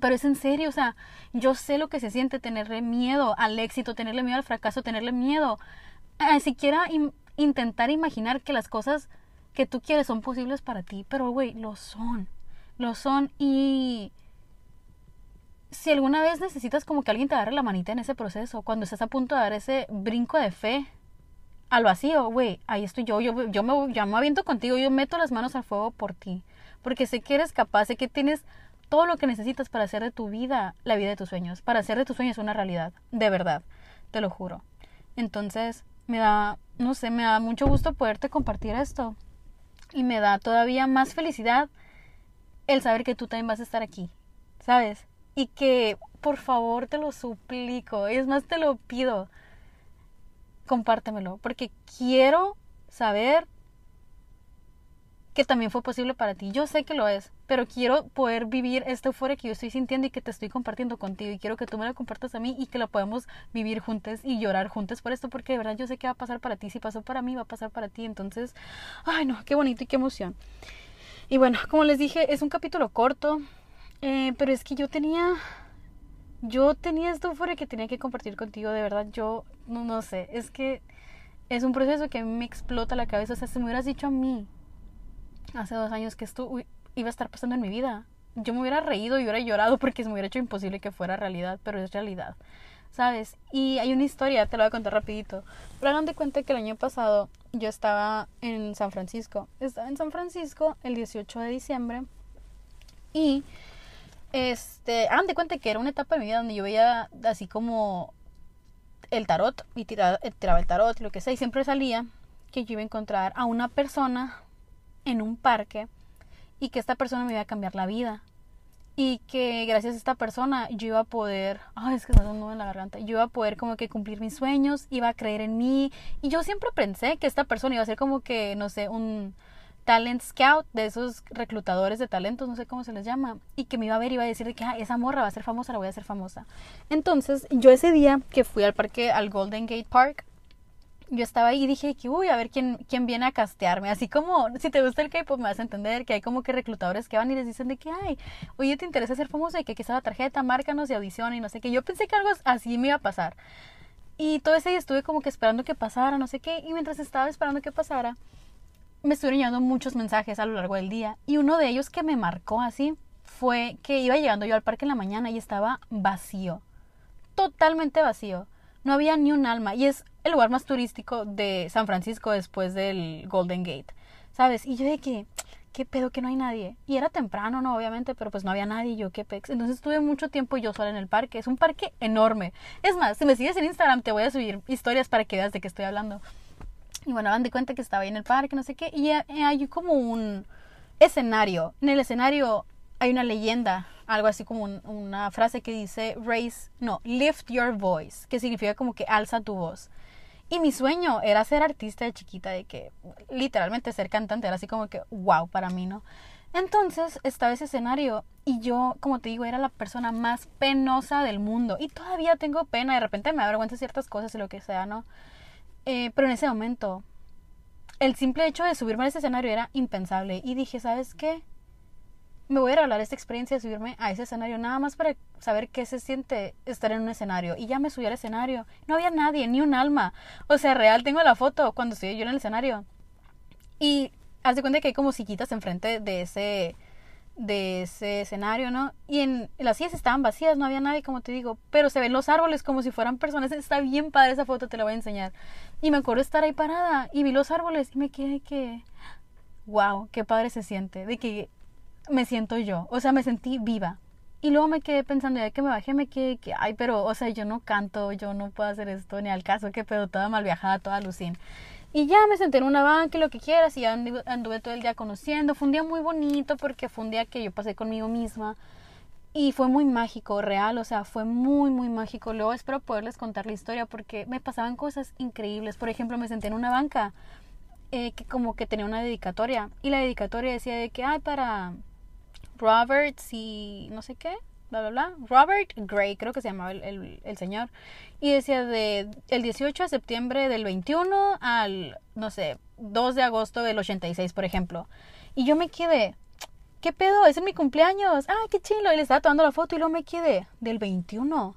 Pero es en serio, o sea, yo sé lo que se siente tenerle miedo al éxito, tenerle miedo al fracaso, tenerle miedo a siquiera intentar imaginar que las cosas que tú quieres son posibles para ti. Pero, güey, lo son. Lo son y si alguna vez necesitas como que alguien te agarre la manita en ese proceso, cuando estás a punto de dar ese brinco de fe al vacío, güey, ahí estoy yo, yo, yo, me, yo me aviento contigo, yo meto las manos al fuego por ti, porque sé que eres capaz, sé que tienes todo lo que necesitas para hacer de tu vida la vida de tus sueños, para hacer de tus sueños una realidad, de verdad, te lo juro. Entonces, me da, no sé, me da mucho gusto poderte compartir esto. Y me da todavía más felicidad el saber que tú también vas a estar aquí, ¿sabes? Y que, por favor, te lo suplico, es más, te lo pido, compártemelo, porque quiero saber que también fue posible para ti. Yo sé que lo es, pero quiero poder vivir esta euforia que yo estoy sintiendo y que te estoy compartiendo contigo y quiero que tú me la compartas a mí y que lo podamos vivir juntos y llorar juntos por esto porque de verdad yo sé que va a pasar para ti. Si pasó para mí, va a pasar para ti. Entonces, ay no, qué bonito y qué emoción. Y bueno, como les dije, es un capítulo corto, eh, pero es que yo tenía... Yo tenía esta euforia que tenía que compartir contigo, de verdad, yo no, no sé, es que es un proceso que a mí me explota la cabeza, o sea, si me hubieras dicho a mí hace dos años que esto iba a estar pasando en mi vida. Yo me hubiera reído y hubiera llorado porque se me hubiera hecho imposible que fuera realidad, pero es realidad, ¿sabes? Y hay una historia, te la voy a contar rapidito. Pero hagan de cuenta que el año pasado yo estaba en San Francisco. Estaba en San Francisco el 18 de diciembre Y, este, hagan de cuenta que era una etapa de mi vida donde yo veía así como el tarot y tiraba, tiraba el tarot y lo que sea. Y siempre salía que yo iba a encontrar a una persona en un parque y que esta persona me iba a cambiar la vida y que gracias a esta persona yo iba a poder, ay, es que me un nudo en la garganta, yo iba a poder como que cumplir mis sueños, iba a creer en mí y yo siempre pensé que esta persona iba a ser como que, no sé, un talent scout de esos reclutadores de talentos, no sé cómo se les llama, y que me iba a ver y iba a decir que ah, esa morra va a ser famosa, la voy a hacer famosa. Entonces, yo ese día que fui al parque, al Golden Gate Park, yo estaba ahí y dije que, uy, a ver quién, quién viene a castearme. Así como, si te gusta el K-pop, me vas a entender que hay como que reclutadores que van y les dicen de que, ay, oye, ¿te interesa ser famoso? Y que aquí la tarjeta, márcanos y audición y no sé qué. Yo pensé que algo así me iba a pasar. Y todo ese día estuve como que esperando que pasara, no sé qué. Y mientras estaba esperando que pasara, me estuvieron llegando muchos mensajes a lo largo del día. Y uno de ellos que me marcó así fue que iba llegando yo al parque en la mañana y estaba vacío. Totalmente vacío no había ni un alma. Y es el lugar más turístico de San Francisco después del Golden Gate, ¿sabes? Y yo de que, ¿qué pedo que no hay nadie? Y era temprano, ¿no? Obviamente, pero pues no había nadie. Yo, ¿qué pex? Entonces estuve mucho tiempo yo sola en el parque. Es un parque enorme. Es más, si me sigues en Instagram, te voy a subir historias para que veas de qué estoy hablando. Y bueno, van de cuenta que estaba ahí en el parque, no sé qué. Y hay como un escenario. En el escenario hay una leyenda algo así como una frase que dice raise, no, lift your voice, que significa como que alza tu voz. Y mi sueño era ser artista de chiquita, de que literalmente ser cantante era así como que wow para mí, ¿no? Entonces estaba ese escenario y yo, como te digo, era la persona más penosa del mundo. Y todavía tengo pena, de repente me avergüenza ciertas cosas y lo que sea, ¿no? Eh, pero en ese momento, el simple hecho de subirme a ese escenario era impensable. Y dije, ¿sabes qué? Me voy a regalar esta experiencia de subirme a ese escenario nada más para saber qué se siente estar en un escenario. Y ya me subí al escenario. No había nadie, ni un alma. O sea, real, tengo la foto cuando estoy yo en el escenario. Y haz de cuenta que hay como sillitas enfrente de ese de ese escenario, ¿no? Y en las sillas estaban vacías, no había nadie, como te digo, pero se ven los árboles como si fueran personas. Está bien padre esa foto, te la voy a enseñar. Y me acuerdo estar ahí parada y vi los árboles y me quedé que wow, qué padre se siente, de que me siento yo. O sea, me sentí viva. Y luego me quedé pensando, ya que me bajé, me quedé que, ay, pero, o sea, yo no canto, yo no puedo hacer esto, ni al caso, que pedo, toda mal viajada, toda lucín. Y ya me senté en una banca y lo que quieras, y ya anduve, todo el día conociendo. Fue un día muy bonito porque fue un día que yo pasé conmigo misma. Y fue muy mágico, real, o sea, fue muy, muy mágico. Luego espero poderles contar la historia porque me pasaban cosas increíbles. Por ejemplo, me senté en una banca eh, que como que tenía una dedicatoria. Y la dedicatoria decía de que, ay, para Robert y no sé qué, bla, bla, bla. Robert Gray, creo que se llamaba el, el, señor. Y decía de el 18 de septiembre del 21 al, no sé, 2 de agosto del 86, por ejemplo. Y yo me quedé, ¿qué pedo? Es mi cumpleaños. Ay, qué chilo. Y le estaba tomando la foto y luego me quedé, del 21.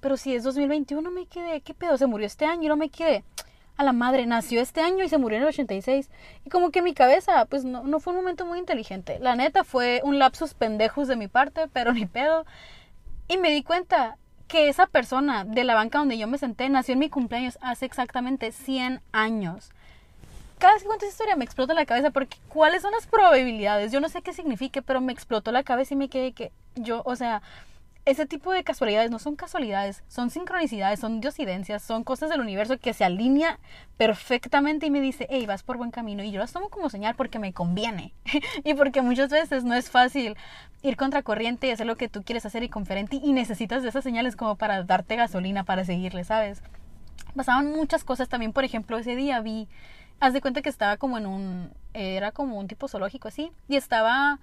Pero si es 2021 me quedé, ¿qué pedo? Se murió este año y no me quedé la madre, nació este año y se murió en el 86. Y como que mi cabeza, pues no, no fue un momento muy inteligente. La neta fue un lapsus pendejos de mi parte, pero ni pedo. Y me di cuenta que esa persona de la banca donde yo me senté nació en mi cumpleaños hace exactamente 100 años. Cada vez que cuento esa historia me explota la cabeza porque ¿cuáles son las probabilidades? Yo no sé qué signifique, pero me explotó la cabeza y me quedé que yo, o sea, ese tipo de casualidades no son casualidades, son sincronicidades, son diosidencias, son cosas del universo que se alinea perfectamente y me dice, hey, vas por buen camino. Y yo las tomo como señal porque me conviene y porque muchas veces no es fácil ir contracorriente y hacer lo que tú quieres hacer y conferente y necesitas de esas señales como para darte gasolina para seguirle, ¿sabes? Pasaban muchas cosas también, por ejemplo, ese día vi, haz de cuenta que estaba como en un, era como un tipo zoológico así, y estaba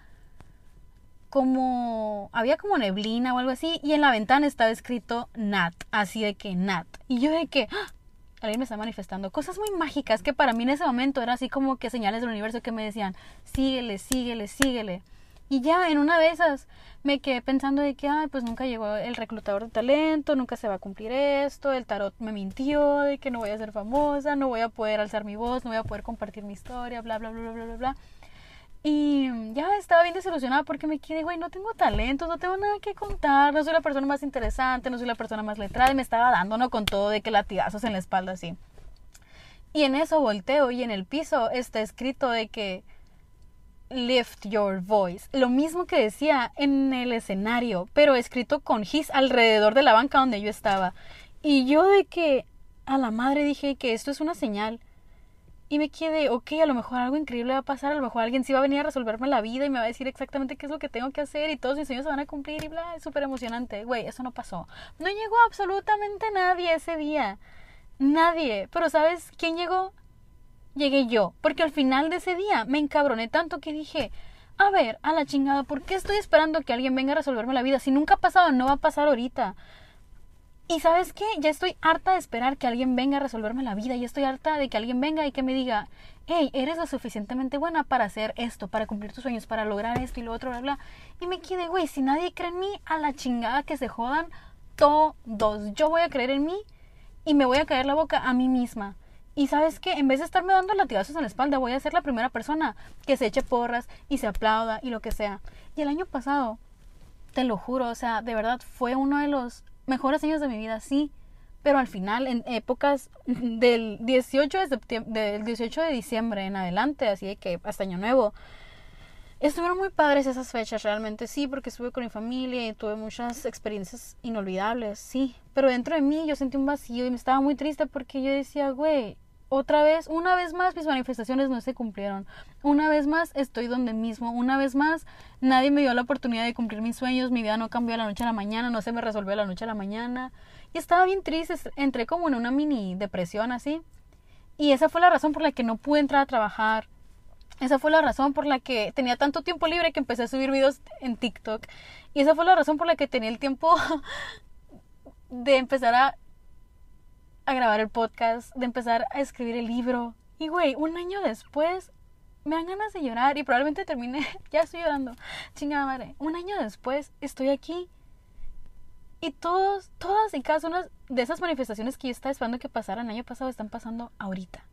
como había como neblina o algo así y en la ventana estaba escrito Nat, así de que Nat. Y yo de que ¡ah! alguien me está manifestando cosas muy mágicas que para mí en ese momento era así como que señales del universo que me decían, síguele, síguele, síguele. Y ya en una de esas me quedé pensando de que, ay, pues nunca llegó el reclutador de talento, nunca se va a cumplir esto, el tarot me mintió de que no voy a ser famosa, no voy a poder alzar mi voz, no voy a poder compartir mi historia, bla, bla, bla, bla, bla, bla. Y ya estaba bien desilusionada porque me quedé, güey, no tengo talentos, no tengo nada que contar, no soy la persona más interesante, no soy la persona más letrada y me estaba dando, ¿no? Con todo de que latigazos en la espalda así. Y en eso volteo y en el piso está escrito de que lift your voice. Lo mismo que decía en el escenario, pero escrito con his alrededor de la banca donde yo estaba. Y yo de que a la madre dije que esto es una señal. Y me quedé, ok, a lo mejor algo increíble va a pasar, a lo mejor alguien sí va a venir a resolverme la vida y me va a decir exactamente qué es lo que tengo que hacer y todos mis sueños se van a cumplir y bla, es súper emocionante. Güey, eso no pasó. No llegó absolutamente nadie ese día. Nadie. Pero ¿sabes quién llegó? Llegué yo. Porque al final de ese día me encabroné tanto que dije, a ver, a la chingada, ¿por qué estoy esperando que alguien venga a resolverme la vida? Si nunca ha pasado, no va a pasar ahorita. Y sabes qué, ya estoy harta de esperar que alguien venga a resolverme la vida, ya estoy harta de que alguien venga y que me diga, hey, eres lo suficientemente buena para hacer esto, para cumplir tus sueños, para lograr esto y lo otro, bla, bla. Y me quedé, güey, si nadie cree en mí, a la chingada que se jodan todos. Yo voy a creer en mí y me voy a caer la boca a mí misma. Y sabes qué, en vez de estarme dando latigazos en la espalda, voy a ser la primera persona que se eche porras y se aplauda y lo que sea. Y el año pasado, te lo juro, o sea, de verdad fue uno de los mejores años de mi vida, sí, pero al final, en épocas del 18 de, septiembre, del 18 de diciembre en adelante, así de que hasta Año Nuevo, estuvieron muy padres esas fechas, realmente sí, porque estuve con mi familia y tuve muchas experiencias inolvidables, sí, pero dentro de mí yo sentí un vacío y me estaba muy triste porque yo decía, güey, otra vez, una vez más mis manifestaciones no se cumplieron. Una vez más estoy donde mismo. Una vez más nadie me dio la oportunidad de cumplir mis sueños. Mi vida no cambió de la noche a la mañana, no se me resolvió de la noche a la mañana. Y estaba bien triste, entré como en una mini depresión así. Y esa fue la razón por la que no pude entrar a trabajar. Esa fue la razón por la que tenía tanto tiempo libre que empecé a subir videos en TikTok. Y esa fue la razón por la que tenía el tiempo de empezar a a grabar el podcast, de empezar a escribir el libro. Y güey, un año después me dan ganas de llorar y probablemente termine, ya estoy llorando, chingada madre. Un año después estoy aquí y todos, todas y cada una de esas manifestaciones que yo estaba esperando que pasaran el año pasado están pasando ahorita.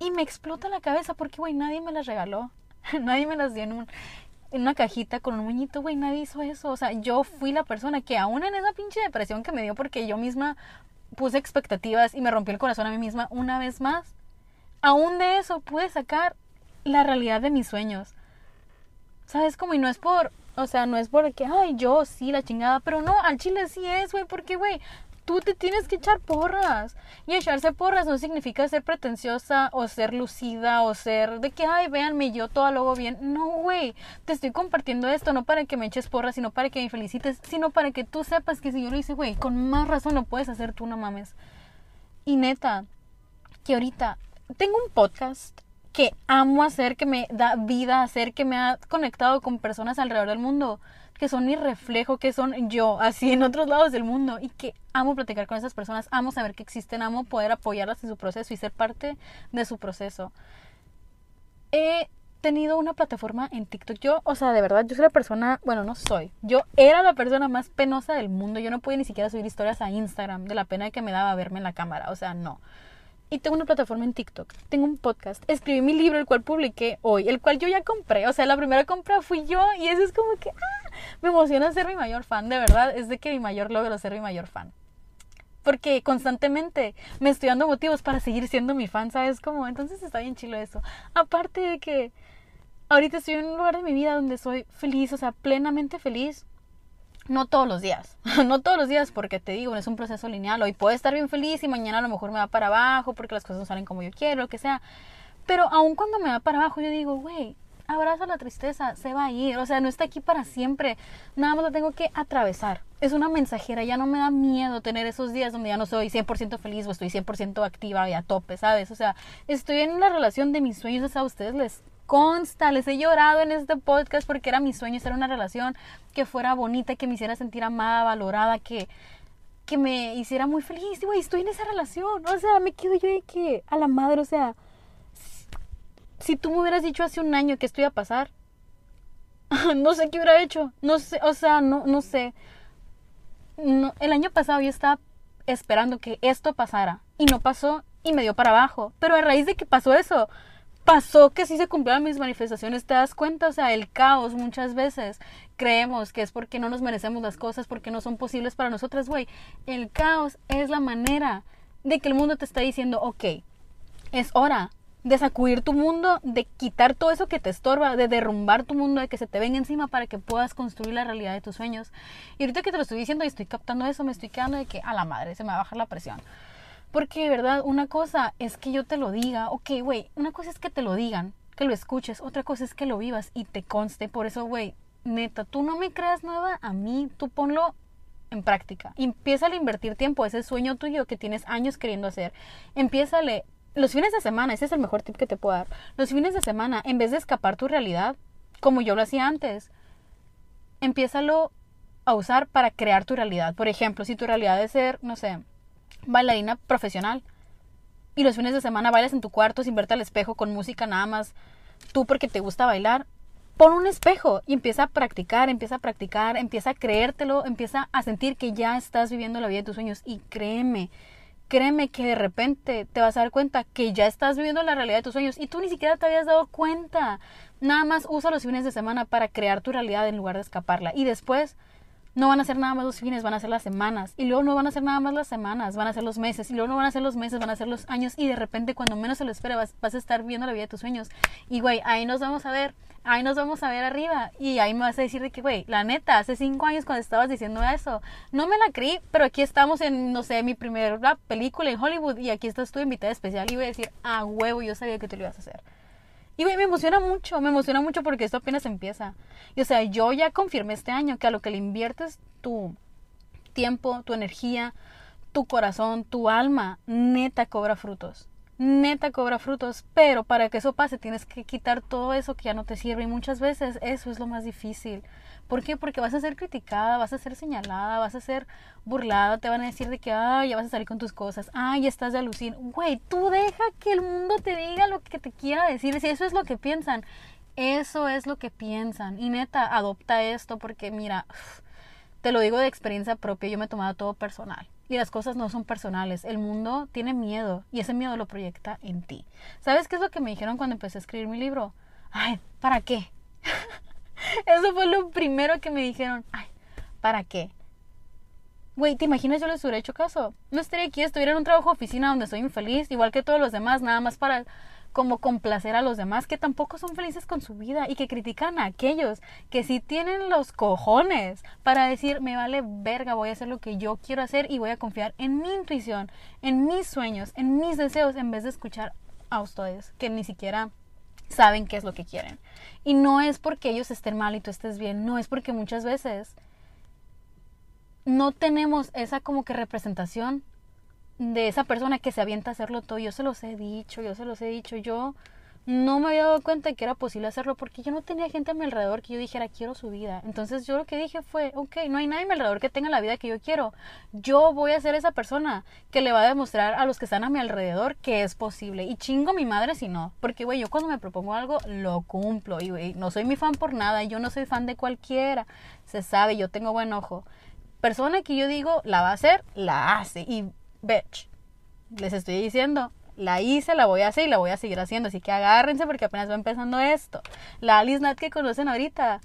Y me explota la cabeza porque, güey, nadie me las regaló. nadie me las dio en, un, una cajita con un muñito, güey, nadie hizo eso. O sea, yo fui la persona que aún en esa pinche depresión que me dio porque yo misma puse expectativas y me rompió el corazón a mí misma una vez más. Aún de eso pude sacar la realidad de mis sueños. ¿Sabes cómo? Y no es por, o sea, no es porque, ay, yo sí, la chingada, pero no, al chile sí es, güey, porque, güey, tú te tienes que echar porras. Y echarse porras no significa ser pretenciosa o ser lucida o ser de que, ay, véanme, yo todo lo hago bien. No, güey, te estoy compartiendo esto no para que me eches porras, sino para que me felicites, sino para que tú sepas que si yo lo hice, güey, con más razón lo puedes hacer tú, no mames. Y neta, que ahorita tengo un podcast que amo hacer, que me da vida hacer, que me ha conectado con personas alrededor del mundo que son mi reflejo, que son yo, así en otros lados del mundo, y que amo platicar con esas personas, amo saber que existen, amo poder apoyarlas en su proceso y ser parte de su proceso. He tenido una plataforma en TikTok. Yo, o sea, de verdad, yo soy la persona, bueno, no soy, yo era la persona más penosa del mundo. Yo no podía ni siquiera subir historias a Instagram de la pena que me daba verme en la cámara, o sea, no y tengo una plataforma en TikTok, tengo un podcast, escribí mi libro, el cual publiqué hoy, el cual yo ya compré, o sea, la primera compra fui yo y eso es como que, ah, me emociona ser mi mayor fan, de verdad, es de que mi mayor logro ser mi mayor fan. Porque constantemente me estoy dando motivos para seguir siendo mi fan, ¿sabes? Como, entonces está bien chilo eso. Aparte de que ahorita estoy en un lugar de mi vida donde soy feliz, o sea, plenamente feliz no todos los días, no todos los días porque te digo, es un proceso lineal, hoy puedo estar bien feliz y mañana a lo mejor me va para abajo porque las cosas no salen como yo quiero, lo que sea, pero aun cuando me va para abajo yo digo, güey, abraza la tristeza, se va a ir, o sea, no está aquí para siempre, nada más lo tengo que atravesar, es una mensajera, ya no me da miedo tener esos días donde ya no soy 100% feliz o estoy 100% activa y a tope, ¿sabes? O sea, estoy en la relación de mis sueños, o sea, a ustedes les consta, les he llorado en este podcast porque era mi sueño estar una relación que fuera bonita, que me hiciera sentir amada, valorada, que, que me hiciera muy feliz. Güey, estoy en esa relación. O sea, me quedo yo de que a la madre, o sea, si tú me hubieras dicho hace un año que esto iba a pasar, no sé qué hubiera hecho. No sé, o sea, no, no sé. El año pasado yo estaba esperando que esto pasara y no pasó y me dio para abajo. Pero a raíz de que pasó eso, pasó que sí se cumplieron mis manifestaciones, ¿te das cuenta? O sea, el caos muchas veces creemos que es porque no nos merecemos las cosas, porque no son posibles para nosotras, güey. El caos es la manera de que el mundo te está diciendo, ok, es hora, de sacudir tu mundo, de quitar todo eso que te estorba, de derrumbar tu mundo, de que se te venga encima para que puedas construir la realidad de tus sueños. Y ahorita que te lo estoy diciendo y estoy captando eso, me estoy quedando de que a la madre se me va a bajar la presión. Porque de verdad, una cosa es que yo te lo diga, ok, güey, una cosa es que te lo digan, que lo escuches, otra cosa es que lo vivas y te conste. Por eso, güey, neta, tú no me creas nueva a mí, tú ponlo en práctica. Empieza a invertir tiempo, ese sueño tuyo que tienes años queriendo hacer. Empiézale los fines de semana, ese es el mejor tip que te puedo dar. Los fines de semana, en vez de escapar tu realidad, como yo lo hacía antes, empiézalo a usar para crear tu realidad. Por ejemplo, si tu realidad es ser, no sé, bailarina profesional y los fines de semana bailas en tu cuarto sin verte al espejo con música nada más tú porque te gusta bailar, pon un espejo y empieza a practicar, empieza a practicar, empieza a creértelo, empieza a sentir que ya estás viviendo la vida de tus sueños y créeme, créeme que de repente te vas a dar cuenta que ya estás viviendo la realidad de tus sueños y tú ni siquiera te habías dado cuenta. Nada más usa los fines de semana para crear tu realidad en lugar de escaparla. Y después no van a ser nada más los fines, van a ser las semanas. Y luego no van a ser nada más las semanas, van a ser los meses. Y luego no van a ser los meses, van a ser los años. Y de repente, cuando menos se lo espera, vas, vas a estar viendo la vida de tus sueños. Y, güey, ahí nos vamos a ver ahí nos vamos a ver arriba. Y ahí me vas a decir de que, güey, la neta, hace cinco años cuando estabas diciendo eso, no me la creí, pero aquí estamos en, no sé, mi primera película en Hollywood y aquí estás tú invitada especial y voy a decir, ah, huevo, yo sabía que te lo ibas a hacer. Y güey, me emociona mucho, me emociona mucho porque esto apenas empieza. Y o sea, yo ya confirmé este año que a lo que le inviertes tu tiempo, tu energía, tu corazón, tu alma, neta cobra frutos neta cobra frutos, pero para que eso pase tienes que quitar todo eso que ya no te sirve y muchas veces eso es lo más difícil. ¿Por qué? Porque vas a ser criticada, vas a ser señalada, vas a ser burlada, te van a decir de que, ay, ya vas a salir con tus cosas, ay, ya estás de alucin. Güey, tú deja que el mundo te diga lo que te quiera decir, si eso es lo que piensan, eso es lo que piensan. Y neta, adopta esto porque mira, te lo digo de experiencia propia, yo me he tomado todo personal. Y las cosas no son personales. El mundo tiene miedo y ese miedo lo proyecta en ti. ¿Sabes qué es lo que me dijeron cuando empecé a escribir mi libro? Ay, ¿para qué? Eso fue lo primero que me dijeron. Ay, ¿para qué? Güey, ¿te imaginas yo les hubiera hecho caso? No estaría aquí, estuviera en un trabajo oficina donde soy infeliz, igual que todos los demás, nada más para como complacer a los demás que tampoco son felices con su vida y que critican a aquellos que sí tienen los cojones para decir me vale verga, voy a hacer lo que yo quiero hacer y voy a confiar en mi intuición, en mis sueños, en mis deseos en vez de escuchar a ustedes que ni siquiera saben qué es lo que quieren. Y no es porque ellos estén mal y tú estés bien, no es porque muchas veces no tenemos esa como que representación de esa persona que se avienta a hacerlo todo. Yo se los he dicho, yo se los he dicho. Yo no me había dado cuenta que era posible hacerlo porque yo no tenía gente a mi alrededor que yo dijera quiero su vida. Entonces yo lo que dije fue, ok, no hay nadie a mi alrededor que tenga la vida que yo quiero. Yo voy a ser esa persona que le va a demostrar a los que están a mi alrededor que es posible. Y chingo mi madre si no. Porque, güey, yo cuando me propongo algo, lo cumplo. Y, no soy mi fan por nada. Yo no soy fan de cualquiera. Se sabe, yo tengo buen ojo. Persona que yo digo la va a hacer, la hace. Y bitch. Les estoy diciendo, la hice, la voy a hacer y la voy a seguir haciendo. Así que agárrense porque apenas va empezando esto. La Alice Nat que conocen ahorita.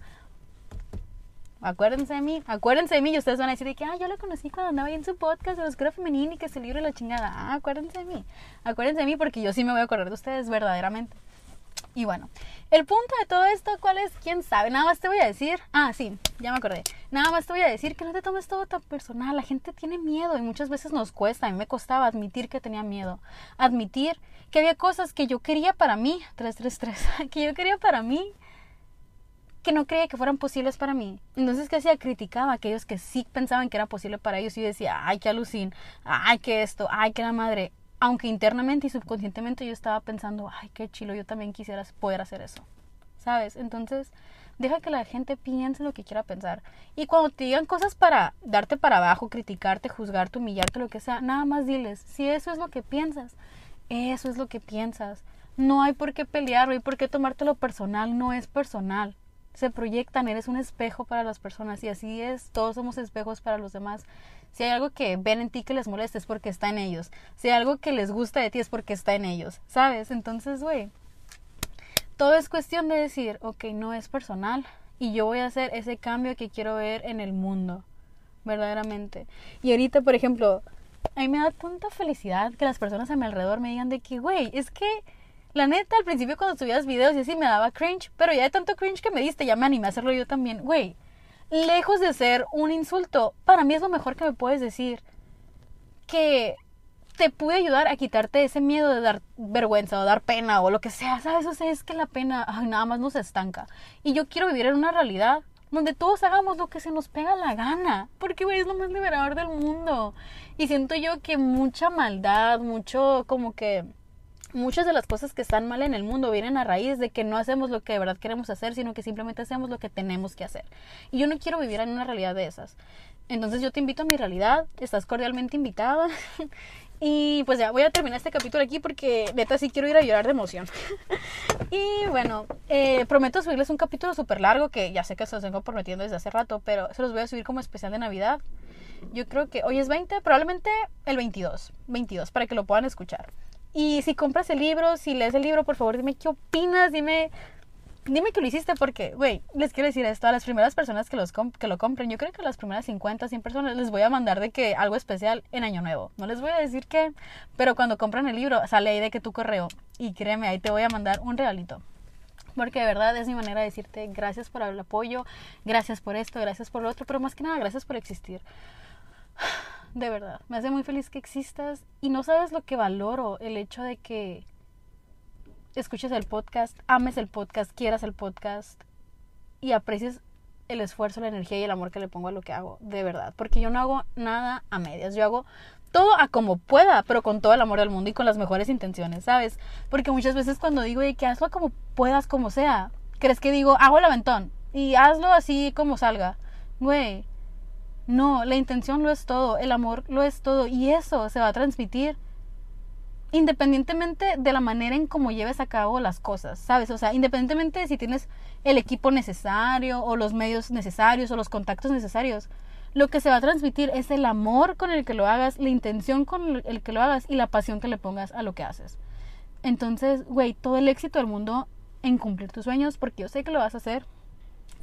Acuérdense de mí, acuérdense de mí y ustedes van a decir que, ah, yo la conocí cuando andaba ahí en su podcast de Oscura Femenina y que se libre la chingada. Ah, acuérdense de mí, acuérdense de mí porque yo sí me voy a acordar de ustedes verdaderamente. Y bueno, el punto de todo esto, ¿cuál es? ¿Quién sabe? Nada más te voy a decir. Ah, sí, ya me acordé. Nada más te voy a decir que no te tomes todo tan personal. La gente tiene miedo y muchas veces nos cuesta. A mí me costaba admitir que tenía miedo. Admitir que había cosas que yo quería para mí. 333. Que yo quería para mí. Que no creía que fueran posibles para mí. Entonces, ¿qué hacía? Criticaba a aquellos que sí pensaban que era posible para ellos y decía, ay, qué alucin, ay, qué esto, ay, qué la madre aunque internamente y subconscientemente yo estaba pensando, ay, qué chilo, yo también quisiera poder hacer eso. ¿Sabes? Entonces, deja que la gente piense lo que quiera pensar. Y cuando te digan cosas para darte para abajo, criticarte, juzgarte, humillarte, lo que sea, nada más diles, si eso es lo que piensas, eso es lo que piensas. No hay por qué pelear, no hay por qué tomártelo personal, no es personal. Se proyectan, eres un espejo para las personas y así es, todos somos espejos para los demás. Si hay algo que ven en ti que les molesta es porque está en ellos. Si hay algo que les gusta de ti es porque está en ellos, ¿sabes? Entonces, güey, todo es cuestión de decir, ok, no es personal y yo voy a hacer ese cambio que quiero ver en el mundo, verdaderamente. Y ahorita, por ejemplo, a mí me da tanta felicidad que las personas a mi alrededor me digan de que, güey, es que La neta, al principio cuando subías videos y así me daba cringe, pero ya de tanto cringe que me diste, ya me animé a hacerlo yo también. Güey, lejos de ser un insulto, para mí es lo mejor que me puedes decir. Que te pude ayudar a quitarte ese miedo de dar vergüenza o dar pena o lo que sea, ¿sabes? O sea, es que la pena nada más nos estanca. Y yo quiero vivir en una realidad donde todos hagamos lo que se nos pega la gana, porque, güey, es lo más liberador del mundo. Y siento yo que mucha maldad, mucho como que muchas de las cosas que están mal en el mundo vienen a raíz de que no hacemos lo que de verdad queremos hacer, sino que simplemente hacemos lo que tenemos que hacer. Y yo no quiero vivir en una realidad de esas. Entonces yo te invito a mi realidad, estás cordialmente invitada. y pues ya, voy a terminar este capítulo aquí porque neta sí quiero ir a llorar de emoción. y bueno, eh, prometo subirles un capítulo súper largo que ya sé que se los vengo prometiendo desde hace rato, pero se los voy a subir como especial de Navidad. Yo creo que hoy es 20, probablemente el 22, 22, para que lo puedan escuchar. Y si compras el libro, si lees el libro, por favor dime qué opinas, dime, dime que lo hiciste porque, güey, les quiero decir esto a las primeras personas que, los que lo compren. Yo creo que a las primeras 50, 100 personas les voy a mandar de que algo especial en Año Nuevo. No les voy a decir qué, pero cuando compran el libro sale ahí de que tu correo y créeme, ahí te voy a mandar un regalito. Porque de verdad es mi manera de decirte gracias por el apoyo, gracias por esto, gracias por lo otro, pero más que nada gracias por existir de verdad. Me hace muy feliz que existas y no sabes lo que valoro, el hecho de que escuches el podcast, ames el podcast, quieras el podcast y aprecies el esfuerzo, la energía y el amor que le pongo a lo que hago, de verdad. Porque yo no hago nada a medias, yo hago todo a como pueda, pero con todo el amor del mundo y con las mejores intenciones, ¿sabes? Porque muchas veces cuando digo que hazlo como puedas, como sea, crees que digo, hago el aventón y hazlo así como salga. Güey, no, la intención lo es todo, el amor lo es todo y eso se va a transmitir independientemente de la manera en cómo lleves a cabo las cosas, ¿sabes? O sea, independientemente de si tienes el equipo necesario o los medios necesarios o los contactos necesarios, lo que se va a transmitir es el amor con el que lo hagas, la intención con el que lo hagas y la pasión que le pongas a lo que haces. Entonces, güey, todo el éxito del mundo en cumplir tus sueños, porque yo sé que lo vas a hacer,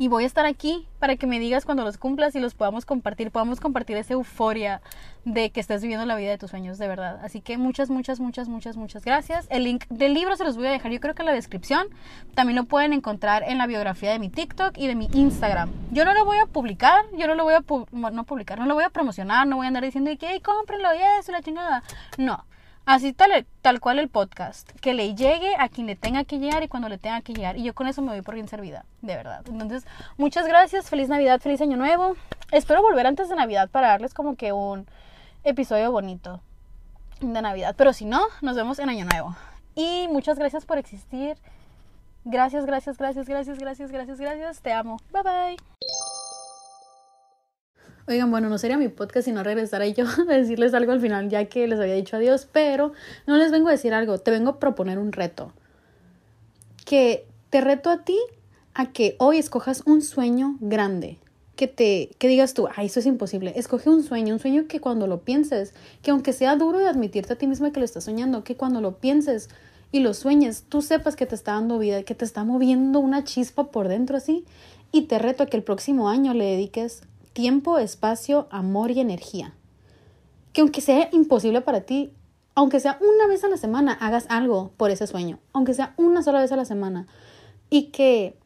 y voy a estar aquí para que me digas cuando los cumplas y los podamos compartir, podamos compartir esa euforia de que estás viviendo la vida de tus sueños, de verdad. Así que muchas, muchas, muchas, muchas, muchas gracias. El link del libro se los voy a dejar yo creo que en la descripción. También lo pueden encontrar en la biografía de mi TikTok y de mi Instagram. Yo no lo voy a publicar, yo no lo voy a no publicar, no lo voy a promocionar, no voy a andar diciendo que hey, cómprenlo y eso, la chingada. No. Así tal, tal cual el podcast. Que le llegue a quien le tenga que llegar y cuando le tenga que llegar. Y yo con eso me voy por bien servida, de verdad. Entonces, muchas gracias. Feliz Navidad, feliz Año Nuevo. Espero volver antes de Navidad para darles como que un episodio bonito de Navidad. Pero si no, nos vemos en Año Nuevo. Y muchas gracias por existir. Gracias, gracias, gracias, gracias, gracias, gracias, gracias. Te amo. Bye bye. Oigan, bueno, no sería mi podcast si no regresara yo a decirles algo al final, ya que les había dicho adiós, pero no les vengo a decir algo, te vengo a proponer un reto. Que te reto a ti a que hoy escojas un sueño grande. Que te que digas tú, ay, eso es imposible. Escoge un sueño, un sueño que cuando lo pienses, que aunque sea duro de admitirte a ti misma que lo estás soñando, que cuando lo pienses y lo sueñes, tú sepas que te está dando vida, que te está moviendo una chispa por dentro así. Y te reto a que el próximo año le dediques tiempo, espacio, amor y energía. Que aunque sea imposible para ti, aunque sea una vez a la semana, hagas algo por ese sueño, aunque sea una sola vez a la semana, y que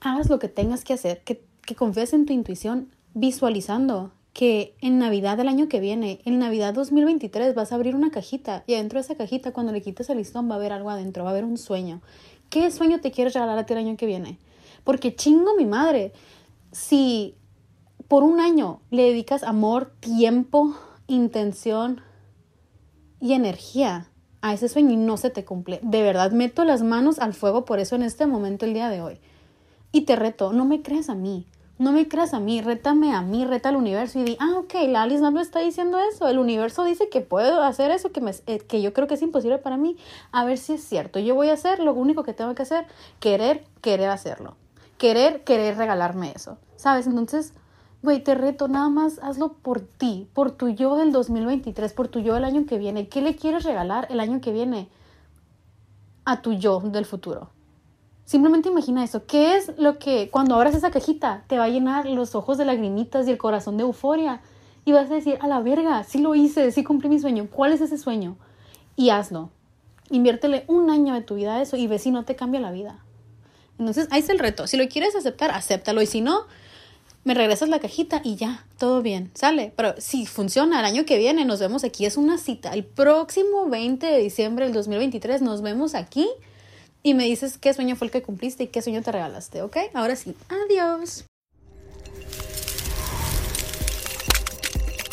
hagas lo que tengas que hacer, que, que confíes en tu intuición visualizando que en Navidad del año que viene, en Navidad 2023, vas a abrir una cajita y adentro de esa cajita, cuando le quites el listón, va a haber algo adentro, va a haber un sueño. ¿Qué sueño te quieres regalar a ti el año que viene? Porque chingo mi madre, si por un año le dedicas amor, tiempo, intención y energía a ese sueño y no se te cumple. De verdad, meto las manos al fuego por eso en este momento el día de hoy. Y te reto, no me creas a mí, no me creas a mí, rétame a mí, reta al universo y di, ah, ok, la Alice no me está diciendo eso, el universo dice que puedo hacer eso, que, me, eh, que yo creo que es imposible para mí, a ver si es cierto, yo voy a hacer lo único que tengo que hacer, querer, querer hacerlo, querer, querer regalarme eso, ¿sabes? Entonces, Güey, te reto, nada más hazlo por ti, por tu yo del 2023, por tu yo del año que viene. ¿Qué le quieres regalar el año que viene a tu yo del futuro? Simplemente imagina eso. ¿Qué es lo que cuando abras esa cajita te va a llenar los ojos de lagrimitas y el corazón de euforia? Y vas a decir, a la verga, sí lo hice, sí cumplí mi sueño. ¿Cuál es ese sueño? Y hazlo. Inviértele un año de tu vida a eso y ve si no te cambia la vida. Entonces, ahí está el reto. Si lo quieres aceptar, acéptalo. Y si no, me regresas la cajita y ya, todo bien, sale. Pero si funciona, el año que viene nos vemos aquí. Es una cita. El próximo 20 de diciembre del 2023 nos vemos aquí y me dices qué sueño fue el que cumpliste y qué sueño te regalaste, ¿ok? Ahora sí, adiós.